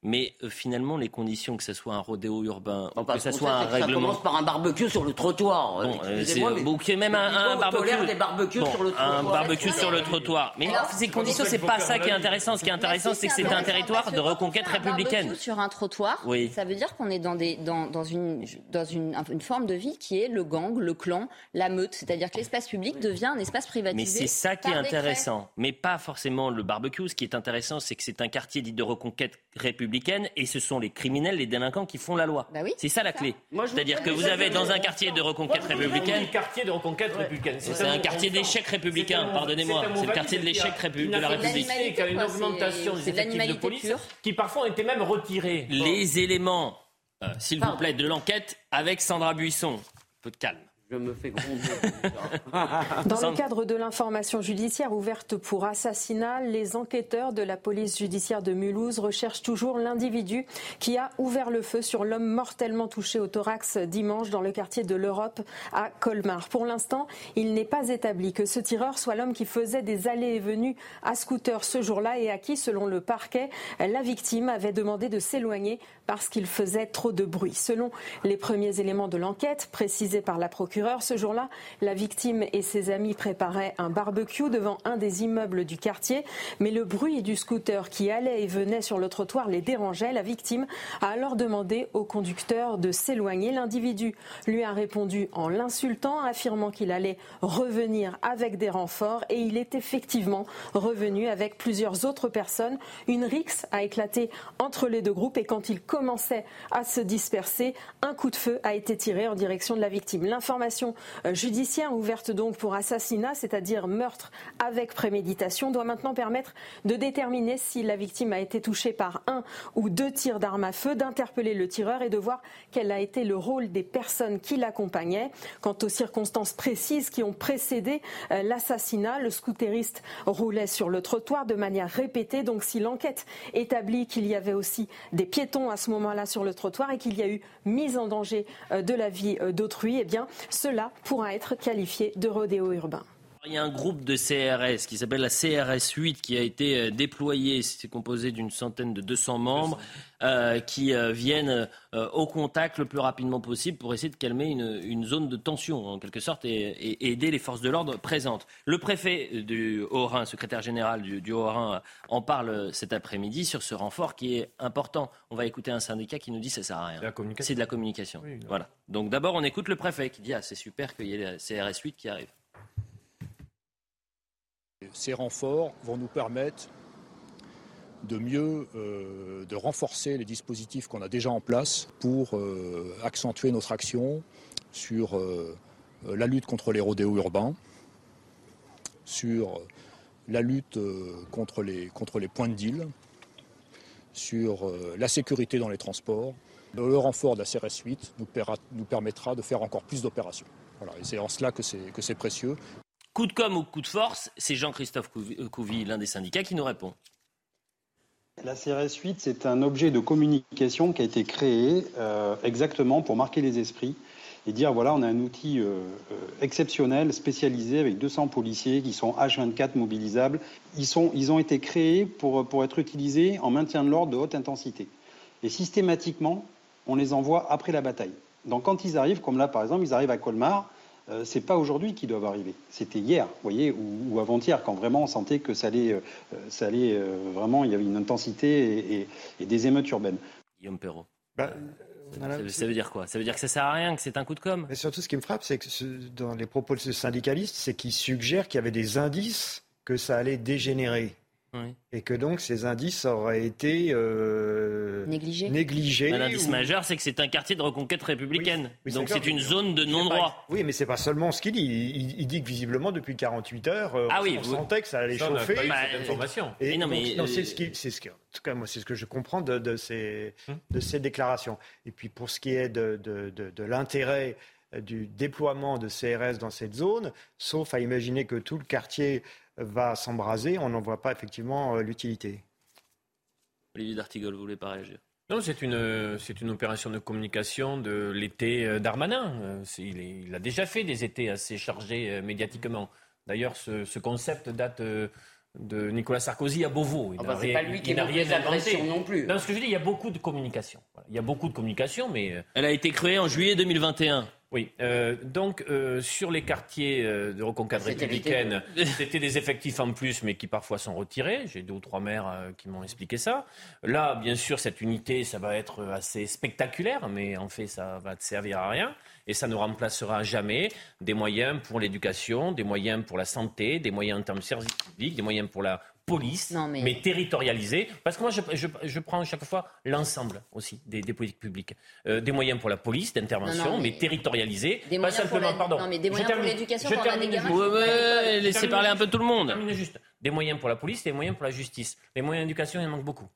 mais euh, finalement, les conditions, que ce soit un rodéo urbain, que ce soit un règlement. Ça commence par un barbecue sur le trottoir. Bon, euh, c'est même un, un barbecue. des barbecues sur le trottoir. Un barbecue sur le trottoir. Mais ces conditions, c'est pas ça qui est intéressant. Ce qui est intéressant, c'est que c'est un territoire de reconquête républicaine. Sur un trottoir, oui. ça veut dire qu'on est dans, des, dans, dans, une, dans une, une, forme de vie qui est le gang, le clan, la meute. C'est-à-dire que l'espace public devient un espace privatisé. Mais c'est ça qui est intéressant. Mais pas forcément le barbecue. Ce qui est intéressant, c'est que c'est un quartier dit de reconquête républicaine et ce sont les criminels, les délinquants qui font la loi. Bah c'est ça la clé. C'est-à-dire que vous avez dans un quartier de reconquête républicaine. quartier de reconquête républicaine. C'est un quartier d'échec républicain, pardonnez-moi. C'est le quartier de l'échec de la République. Il y a une augmentation des effectifs de police qui parfois ont été même retirés. Les éléments, euh, s'il vous plaît, de l'enquête avec Sandra Buisson. Un peu de calme. Me Dans le cadre de l'information judiciaire ouverte pour assassinat, les enquêteurs de la police judiciaire de Mulhouse recherchent toujours l'individu qui a ouvert le feu sur l'homme mortellement touché au thorax dimanche dans le quartier de l'Europe à Colmar. Pour l'instant, il n'est pas établi que ce tireur soit l'homme qui faisait des allées et venues à scooter ce jour-là et à qui, selon le parquet, la victime avait demandé de s'éloigner parce qu'il faisait trop de bruit. Selon les premiers éléments de l'enquête précisés par la procureure, Ce jour-là, la victime et ses amis préparaient un barbecue devant un des immeubles du quartier, mais le bruit du scooter qui allait et venait sur le trottoir les dérangeait. La victime a alors demandé au conducteur de s'éloigner. L'individu lui a répondu en l'insultant, affirmant qu'il allait revenir avec des renforts et il est effectivement revenu avec plusieurs autres personnes. Une rixe a éclaté entre les deux groupes et quand il commençait à se disperser, un coup de feu a été tiré en direction de la victime. L'information euh, judiciaire ouverte donc pour assassinat, c'est-à-dire meurtre avec préméditation, doit maintenant permettre de déterminer si la victime a été touchée par un ou deux tirs d'armes à feu, d'interpeller le tireur et de voir quel a été le rôle des personnes qui l'accompagnaient. Quant aux circonstances précises qui ont précédé euh, l'assassinat, le scooteriste roulait sur le trottoir de manière répétée. Donc si l'enquête établit qu'il y avait aussi des piétons à ce moment-là sur le trottoir et qu'il y a eu mise en danger euh, de la vie d'autrui, eh bien cela pourra être qualifié de rodéo urbain. Il y a un groupe de CRS qui s'appelle la CRS 8 qui a été euh, déployé. C'est composé d'une centaine de 200 membres euh, qui euh, viennent au contact le plus rapidement possible pour essayer de calmer une, zone de tension en quelque sorte et, aider les forces de l'ordre présentes. Le préfet du Haut-Rhin, secrétaire général du, Haut-Rhin, en parle cet après-midi sur ce renfort qui est important. On va écouter un syndicat qui nous dit que ça sert à rien. C'est de la communication. voilà. Donc d'abord on écoute le préfet qui dit ah c'est super qu'il y ait la CRS 8 qui arrive. Ces renforts vont nous permettre de mieux, euh, renforcer les dispositifs qu'on a déjà en place pour euh, accentuer notre action sur euh, la lutte contre les rodéos urbains, sur la lutte contre les, points de deal, sur la sécurité dans les transports. Le renfort de la CRS 8 nous, permettra de faire encore plus d'opérations. Et c'est en cela que c'est précieux. Coup de com' ou coup de force, c'est Jean-Christophe Couvi, l'un des syndicats, qui nous répond. La CRS 8, c'est un objet de communication qui a été créé euh, exactement pour marquer les esprits et dire voilà, on a un outil euh, euh, exceptionnel, spécialisé, avec 200 policiers qui sont H24 mobilisables. Ils, sont, ils ont été créés pour, pour être utilisés en maintien de l'ordre de haute intensité. Et systématiquement, on les envoie après la bataille. Donc quand ils arrivent, comme là par exemple, ils arrivent à Colmar, euh, c'est pas aujourd'hui qu'ils doivent arriver. C'était hier, vous voyez, ou, avant-hier, quand vraiment on sentait que ça allait, euh, ça allait euh, vraiment, il y avait une intensité et, des émeutes urbaines. Guillaume Perrault. Bah, ça, veut dire quoi? Ça veut dire que ça sert à rien, que c'est un coup de com'? Mais surtout, ce qui me frappe, c'est que dans les propos de ce syndicaliste, c'est qu'il suggère qu'il y avait des indices que ça allait dégénérer. Et que donc ces indices auraient été euh, négligés. L'indice majeur, c'est que c'est un quartier de reconquête républicaine. donc c'est une zone de non-droit. Oui, mais c'est pas seulement ce qu'il dit. Il, dit que visiblement, depuis 48 heures, euh, ah on, sentait que ça allait chauffer. Pas eu information. Et, non, mais non, c'est ce qui, c'est ce en tout cas, moi, c'est ce que je comprends de, de ces, hum. de ces déclarations. Et puis pour ce qui est de, de, de l'intérêt euh, du déploiement de CRS dans cette zone, sauf à imaginer que tout le quartier va s'embraser, on n'en voit pas effectivement euh, l'utilité. Olivier D'Artigol, vous voulez pas réagir? Non, c'est une, c'est une opération de communication de l'été euh, d'Armanin. Euh, il, il, a déjà fait des étés assez chargés médiatiquement. D'ailleurs, ce, concept date de Nicolas Sarkozy à Beauvau. Il ah bah, pas lui qui n'a rien inventé non plus. Non, ce que je dis, il y a beaucoup de communication. Il y a beaucoup de communication, mais... Elle a été créée en juillet 2021. Oui, euh, donc euh, sur les quartiers euh, de reconquête républicaine, c'était des effectifs en plus, mais qui parfois sont retirés. J'ai deux ou trois maires qui m'ont expliqué ça. Là, bien sûr, cette unité, ça va être assez spectaculaire, mais en fait, ça va te servir à rien. Et ça ne remplacera jamais des moyens pour l'éducation, des moyens pour la santé, des moyens en termes de services publics, des moyens pour la police, mais... mais... territorialisée. Parce que moi, je, je, je prends chaque fois l'ensemble aussi des, des, politiques publiques. Euh, des moyens pour la police d'intervention, mais... mais, territorialisés. Des pas simplement, pardon. Non, mais des moyens pour l'éducation, pour a des laissez parler un peu tout le monde. Juste. Des moyens pour la police, des moyens pour la justice. Les moyens d'éducation, il en manque beaucoup.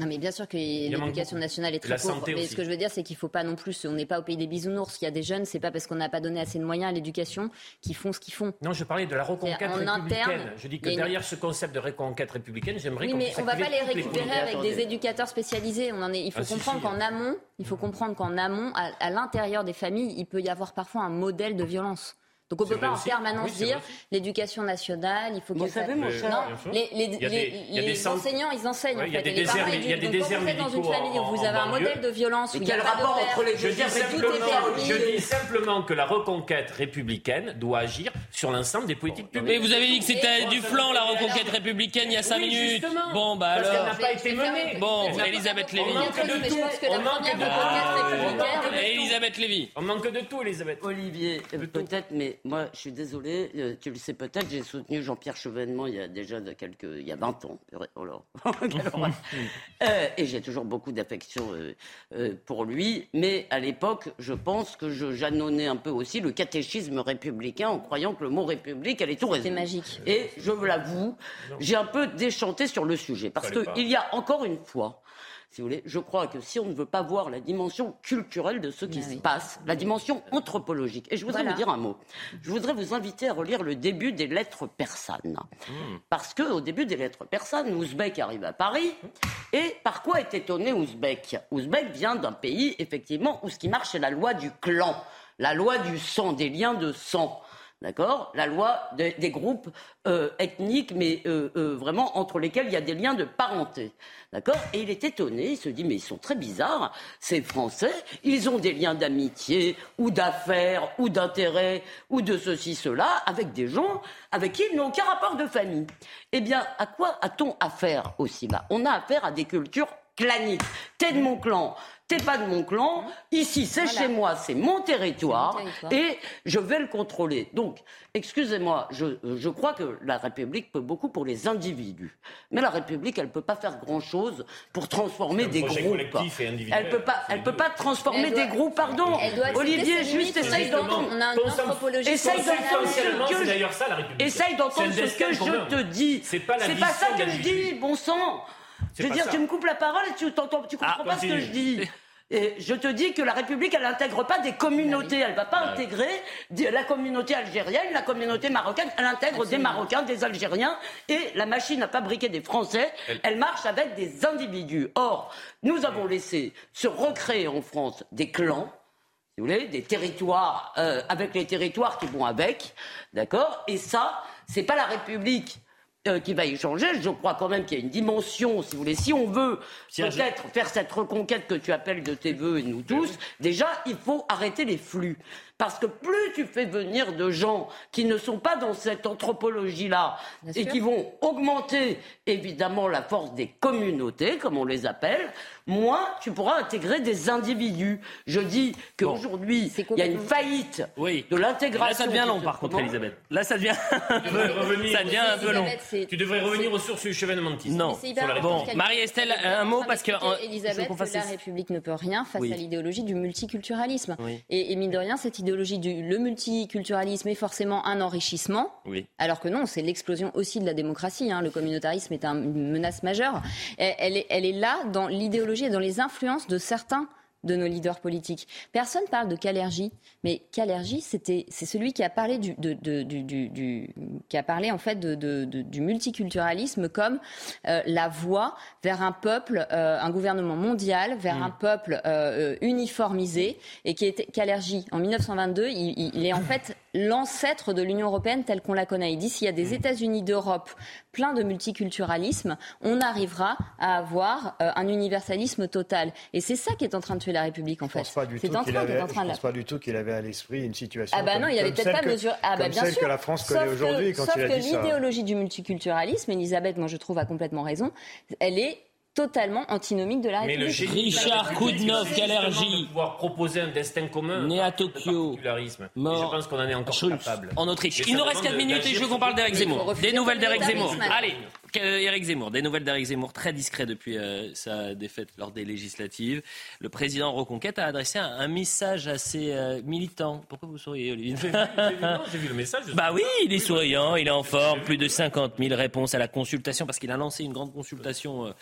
Non, mais bien sûr que l'éducation nationale est très pauvre. Mais ce que je veux dire, c'est qu'il ne faut pas non plus. On n'est pas au pays des bisounours. Il y a des jeunes, c'est pas parce qu'on n'a pas donné assez de moyens à l'éducation qu'ils font ce qu'ils font. Non, je parlais de la reconquête républicaine. Interne, je dis que derrière ce concept de reconquête républicaine, j'aimerais. Oui, mais on ne va pas les récupérer avec des éducateurs spécialisés. On en est. Il faut ah, comprendre qu'en amont, il faut comprendre qu'en amont, à l'intérieur des familles, il peut y avoir parfois un modèle de violence. Donc on ne peut pas en permanence dire l'éducation nationale, il faut qu'il Vous savez, mon cher, non, les, des- des enseignants, ils enseignent Ouais, en il y a des déserts- il y a des Donc quand déserts vous êtes dans une famille où vous avez un modèle de violence, où Mais il y a de rapport entre les Je deux je dis simplement que la reconquête républicaine doit agir sur l'ensemble des politiques publiques. Mais vous avez dit que c'était du flanc la reconquête républicaine il y a 5 Oui, minutes. justement. Bon, bah Parce qu'elle alors. n'a pas été menée. Bon, Elisabeth On Lévy. manque de tout. On manque de tout. Elisabeth Lévy. On manque de tout, Elisabeth. Olivier, peut-être, mais moi, je suis désolé, euh, tu le sais peut-être, j'ai soutenu Jean-Pierre Chevènement il y a déjà de quelques, il y a 20 ans. oh là. Horreur. Euh, et j'ai toujours beaucoup d'affection euh, euh, pour lui, mais à l'époque, je pense que je jalonnais un peu aussi le catéchisme républicain en croyant que le mot république allait tout résoudre. C'est magique. Et je vous l'avoue, j'ai un peu déchanté sur le sujet parce qu'il y a encore une fois. Si vous voulez, je crois que si on ne veut pas voir la dimension culturelle de ce qui Ah se passe, la dimension anthropologique, et je voudrais Voilà. vous dire un mot. Je voudrais vous inviter à relire le début des lettres persanes. Parce que au début des lettres persanes, Ouzbek arrive à Paris. Et par quoi est étonné Ouzbek? Ouzbek vient d'un pays, effectivement, où ce qui marche, c'est la loi du clan, la loi du sang, des liens de sang. D'accord? La loi de- des groupes euh, ethniques, mais euh, euh, vraiment entre lesquels il y a des liens de parenté. D'accord? Et il est étonné, il se dit, mais ils sont très bizarres, ces Français, ils ont des liens d'amitié, ou d'affaires, ou d'intérêt, ou de ceci, cela, avec des gens avec qui ils n'ont aucun rapport de famille. Eh bien, à quoi a-t-on affaire aussi là On a affaire à des cultures claniques. T'es de mon clan, t'es pas de mon clan, ici c'est Voilà. chez moi, c'est mon territoire, C'est mon territoire. et je vais le contrôler. Donc, excusez-moi, je, je crois que la République peut beaucoup pour les individus. Mais la République, elle peut pas faire grand-chose pour transformer des groupes. et. Elle peut pas, elle peut pas transformer Elle doit- des groupes, pardon. Olivier, juste essaye d'entendre. Essaye d'entendre ce que c'est je- d'ailleurs ça la République. Essaye d'entendre ce que je te dis. C'est pas ça que je dis, bon sang. Je veux dire, ça. tu me coupes la parole et tu t'entends, tu comprends Ah, pas ce que je dis. Et je te dis que la République, elle n'intègre pas des communautés. Elle va pas intégrer des- la communauté algérienne, la communauté marocaine. Elle intègre des Marocains, des Algériens. Et la machine à fabriquer des Français, elle marche avec des individus. Or, nous avons laissé se recréer en France des clans si vous voulez, des territoires euh, avec les territoires qui vont avec, d'accord? Et ça, c'est pas la République euh, qui va y changer. Je crois quand même qu'il y a une dimension, si vous voulez, si on veut peut-être faire cette reconquête que tu appelles de tes voeux et nous tous, déjà, il faut arrêter les flux. Parce que plus tu fais venir de gens qui ne sont pas dans cette anthropologie-là et sûr. qui vont augmenter évidemment la force des communautés, comme on les appelle, moins tu pourras intégrer des individus. Je dis qu'aujourd'hui, C'est il y a une faillite Oui. de l'intégration. Là, ça devient long, par contre, Comment Elisabeth. Là, ça devient un peu, revenir ça devient un peu long. Tu devrais revenir aux sources. Non. Sur la important Bon, Marie-Estelle, un mot, Non, parce que, euh, Elisabeth, la République ne peut rien face Oui. à l'idéologie du multiculturalisme. Oui. Et, et mine de rien, cette idéologie du le multiculturalisme est forcément un enrichissement. Oui. Alors que non, c'est l'explosion aussi de la démocratie. hein. Le communautarisme est un- une menace majeure. Et Elle est, elle est là dans l'idéologie et dans les influences de certains de nos leaders politiques. Personne parle de Calergie, mais Calergie, c'était, c'est celui qui a parlé du, de- de- du, du- du- qui a parlé en fait de, du multiculturalisme comme euh, la voie vers un peuple, euh, un gouvernement mondial, vers Mm. un peuple euh, uniformisé, et qui était Calergie en 1922. Il, il- il est en fait l'ancêtre de l'Union européenne telle qu'on la connaît. Il dit s'il y a des États-Unis d'Europe plein de multiculturalisme, on arrivera à avoir euh, un universalisme total. Et c'est ça qui est en train de tuer la République, en fait. je la pense pas du tout qu'il avait à l'esprit une situation ah bah comme, non, il avait peut-être pas que, mesuré. Ah bah bien celle sûr. que la France Sauf connaît que- aujourd'hui quand sauf il a que dit ça. l'idéologie du multiculturalisme, Elisabeth, moi je trouve a complètement raison. Elle est totalement antinomique de la Mais le République. génie Richard République, Koudnov, de pouvoir proposer un destin commun. Né à Tokyo, particularisme. Et mort je pense qu'on en est encore Schulz, capable. en Autriche. Il nous reste demande 4 de- minutes et je veux qu'on parle d'Éric Zemmour. Des nouvelles le d'Éric Zemmour. Allez, Éric Zemmour, des nouvelles d'Éric Zemmour, très discret depuis euh, sa défaite lors des législatives. Le président Reconquête a adressé un, un message assez euh, militant. Pourquoi vous souriez, Olivier J'ai vu- le message. Bah oui, il est souriant, il est en forme. Plus de 50 000 réponses à la consultation parce qu'il a lancé une grande consultation euh,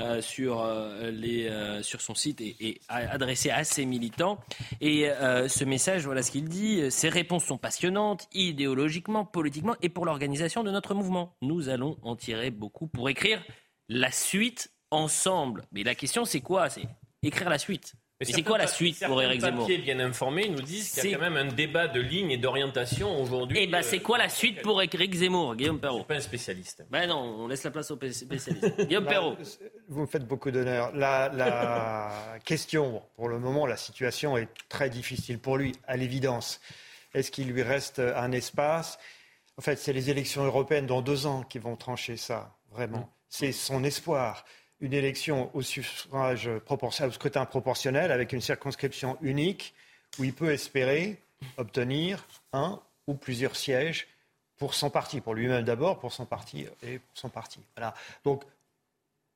euh, sur, les, sur son site et, et a adressé à ses militants. Et ce message, voilà ce qu'il dit. Ces réponses sont passionnantes, idéologiquement, politiquement et pour l'organisation de notre mouvement. Nous allons en tirer beaucoup pour écrire la suite ensemble. Mais la question, c'est quoi? C'est écrire la suite. Mais c'est quoi la suite pour Éric Zemmour? papiers bien informés nous disent qu'il y a quand même un débat de ligne et d'orientation aujourd'hui. Eh ben, c'est quoi la suite pour Éric Zemmour, Guillaume Perrault? Je suis pas un spécialiste. Ben non, on laisse la place aux spécialistes. Guillaume Perrault. Vous me faites beaucoup d'honneur. La, la question, pour le moment, la situation est très difficile pour lui, à l'évidence. Est-ce qu'il lui reste un espace? En fait, c'est les élections européennes dans deux ans qui vont trancher ça, vraiment. C'est son espoir une élection au suffrage proportionnel, au scrutin proportionnel avec une circonscription unique où il peut espérer obtenir un ou plusieurs sièges pour son parti, pour lui-même d'abord, pour son parti et pour son parti. Voilà. Donc,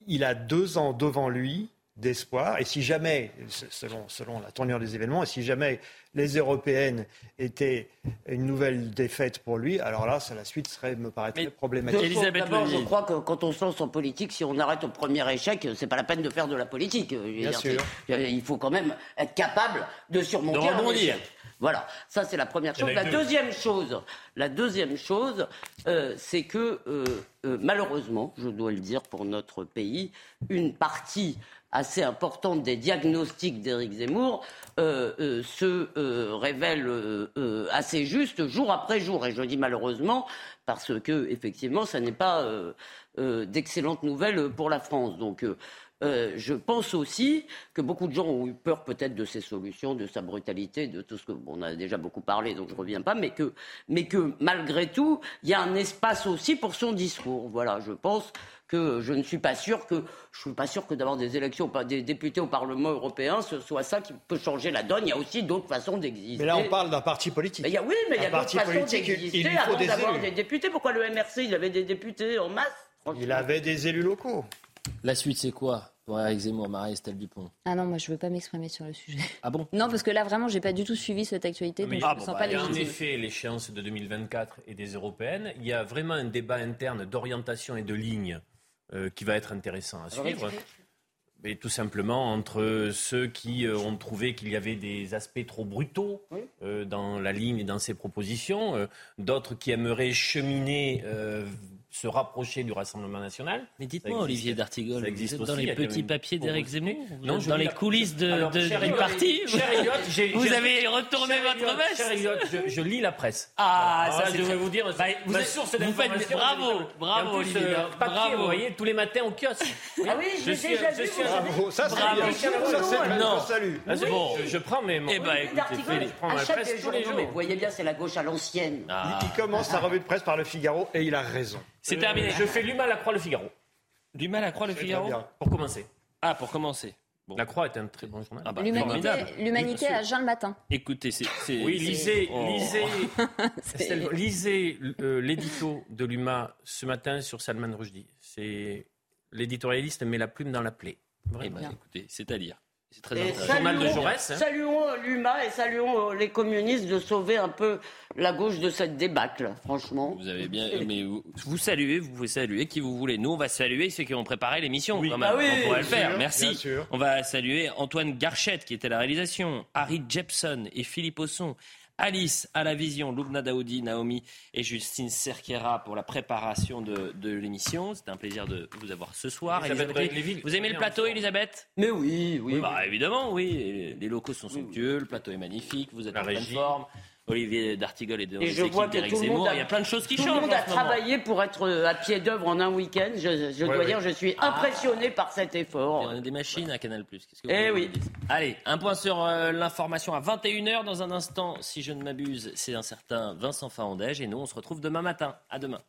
il a deux ans devant lui d'espoir. Et si jamais, selon, selon la tournure des événements, et si jamais les européennes étaient une nouvelle défaite pour lui, alors là, ça, la suite serait, me paraîtrait problématique. Elisabeth D'abord, je crois que quand on se lance en politique, si on arrête au premier échec, c'est pas la peine de faire de la politique. Bien sûr. Il faut quand même être capable de surmonter de un échec. Voilà, ça c'est la première chose. La deuxième chose, la deuxième chose, euh, c'est que euh, euh, malheureusement, je dois le dire pour notre pays, une partie assez importante des diagnostics d'Éric Zemmour se révèle assez juste jour après jour. Et je dis malheureusement parce que effectivement, ça n'est pas d'excellentes nouvelles pour la France. Donc je pense aussi que beaucoup de gens ont eu peur peut-être de ses solutions, de sa brutalité, de tout ce que bon, on a déjà beaucoup parlé, donc je ne reviens pas, mais que malgré tout, il y a un espace aussi pour son discours. Voilà, je pense que je ne suis pas sûr que je suis pas sûr que d'avoir des élections, des députés au Parlement européen, ce soit ça qui peut changer la donne. Il y a aussi d'autres façons d'exister. Mais là, on parle d'un parti politique. Mais il y a, oui, mais il y a d'autres façons d'exister avant d'avoir des députés. Pourquoi le MRC, il avait des députés en masse Il avait des élus locaux. La suite, c'est quoi? Pour Eric Zemmour, Marie-Estelle Dupont Ah non, moi je ne veux pas m'exprimer sur le sujet. Ah bon Non, parce que là vraiment, j'ai pas du tout suivi cette actualité. Donc ah je me sens bah, pas il y a en effet l'échéance de 2024 et des européennes. Il y a vraiment un débat interne d'orientation et de ligne euh, qui va être intéressant à suivre. Mais tout simplement entre ceux qui euh, ont trouvé qu'il y avait des aspects trop brutaux euh, dans la ligne et dans ses propositions, d'autres qui aimeraient cheminer se rapprocher du Rassemblement national. Mais dites-moi, Olivier D'Artigol, vous êtes dans aussi, les petits papiers d'Éric Zemmour Vous Non, êtes je dans les la- coulisses de, Alors, de- du parti Vous avez retourné votre veste je, je lis la presse. Ah, Voilà, ça, je c'est vais vous dire, Bah, vous êtes- source vous faites- d'information, bravo, bravo, plus, Olivier, euh, papier, bravo. vous voyez, tous les matins au kiosque. Ah oui, je l'ai déjà je vu, Bravo, ça c'est Bravo. bien. Ça, c'est Non. je salue. Ah, bon, je, je prends mes. Eh ben, écoutez, D'Artigol je prends ma presse tous les jours. vous voyez bien, c'est la gauche à l'ancienne. Ah. Il, il commence sa revue de presse par le Figaro et il a raison. C'est Euh, terminé. Je fais l'humain, la croix, le Figaro. Du mal à croire le C'est Figaro. Pour commencer. Ah, pour commencer. Bon. La croix est un très bon journal. Ah bah, L'humanité, à jeun le matin. Écoutez, c'est. Oui, lisez, Oh. lisez, lisez euh, l'édito de l'UMA ce matin sur Salman Rushdie. C'est l'éditorialiste met la plume dans la plaie. Eh Vraiment. ben, écoutez, c'est-à-dire. C'est très Et intéressant. Journal de saluons- Jaurès, hein. Saluons euh, l'UMA et saluons euh, les communistes de sauver un peu la gauche de cette débâcle, franchement. Vous avez bien, mais vous, vous saluez, vous pouvez saluer qui vous voulez. Nous, on va saluer ceux qui ont préparé l'émission. quand même. Ah oui, on pourrait le faire. sûr, Merci. bien sûr. On va saluer Antoine Garchette qui était à la réalisation, Harry Jepson et Philippe Osson. Alice à la vision, Loubna Daoudi, Naomi et Justine Cerquera pour la préparation de, de l'émission. C'était un plaisir de vous avoir ce soir. Elisabeth Elisabeth, Lévy, vous aimez le plateau. Elisabeth? Mais oui, oui. Bah évidemment, oui. Les locaux sont somptueux, le plateau est magnifique, vous êtes La en pleine régie. forme. Olivier D'Artigol et de Et je vois que tout le monde a, Il y a plein de choses qui tout changent. le monde a moment. travaillé pour être euh, à pied d'œuvre en un week-end. Je, je dois ouais. dire, je suis impressionné par cet effort. On a des machines à Canal+. Qu'est-ce que vous Eh oui. Allez, un point sur euh, l'information à 21h dans un instant. Si je ne m'abuse, c'est un certain Vincent Farandège. Et nous, on se retrouve demain matin. À demain.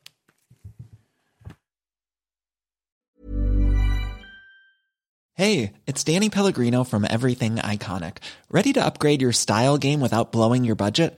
Hey, it's Danny Pellegrino from Everything Iconic. Ready to upgrade your style game without blowing your budget?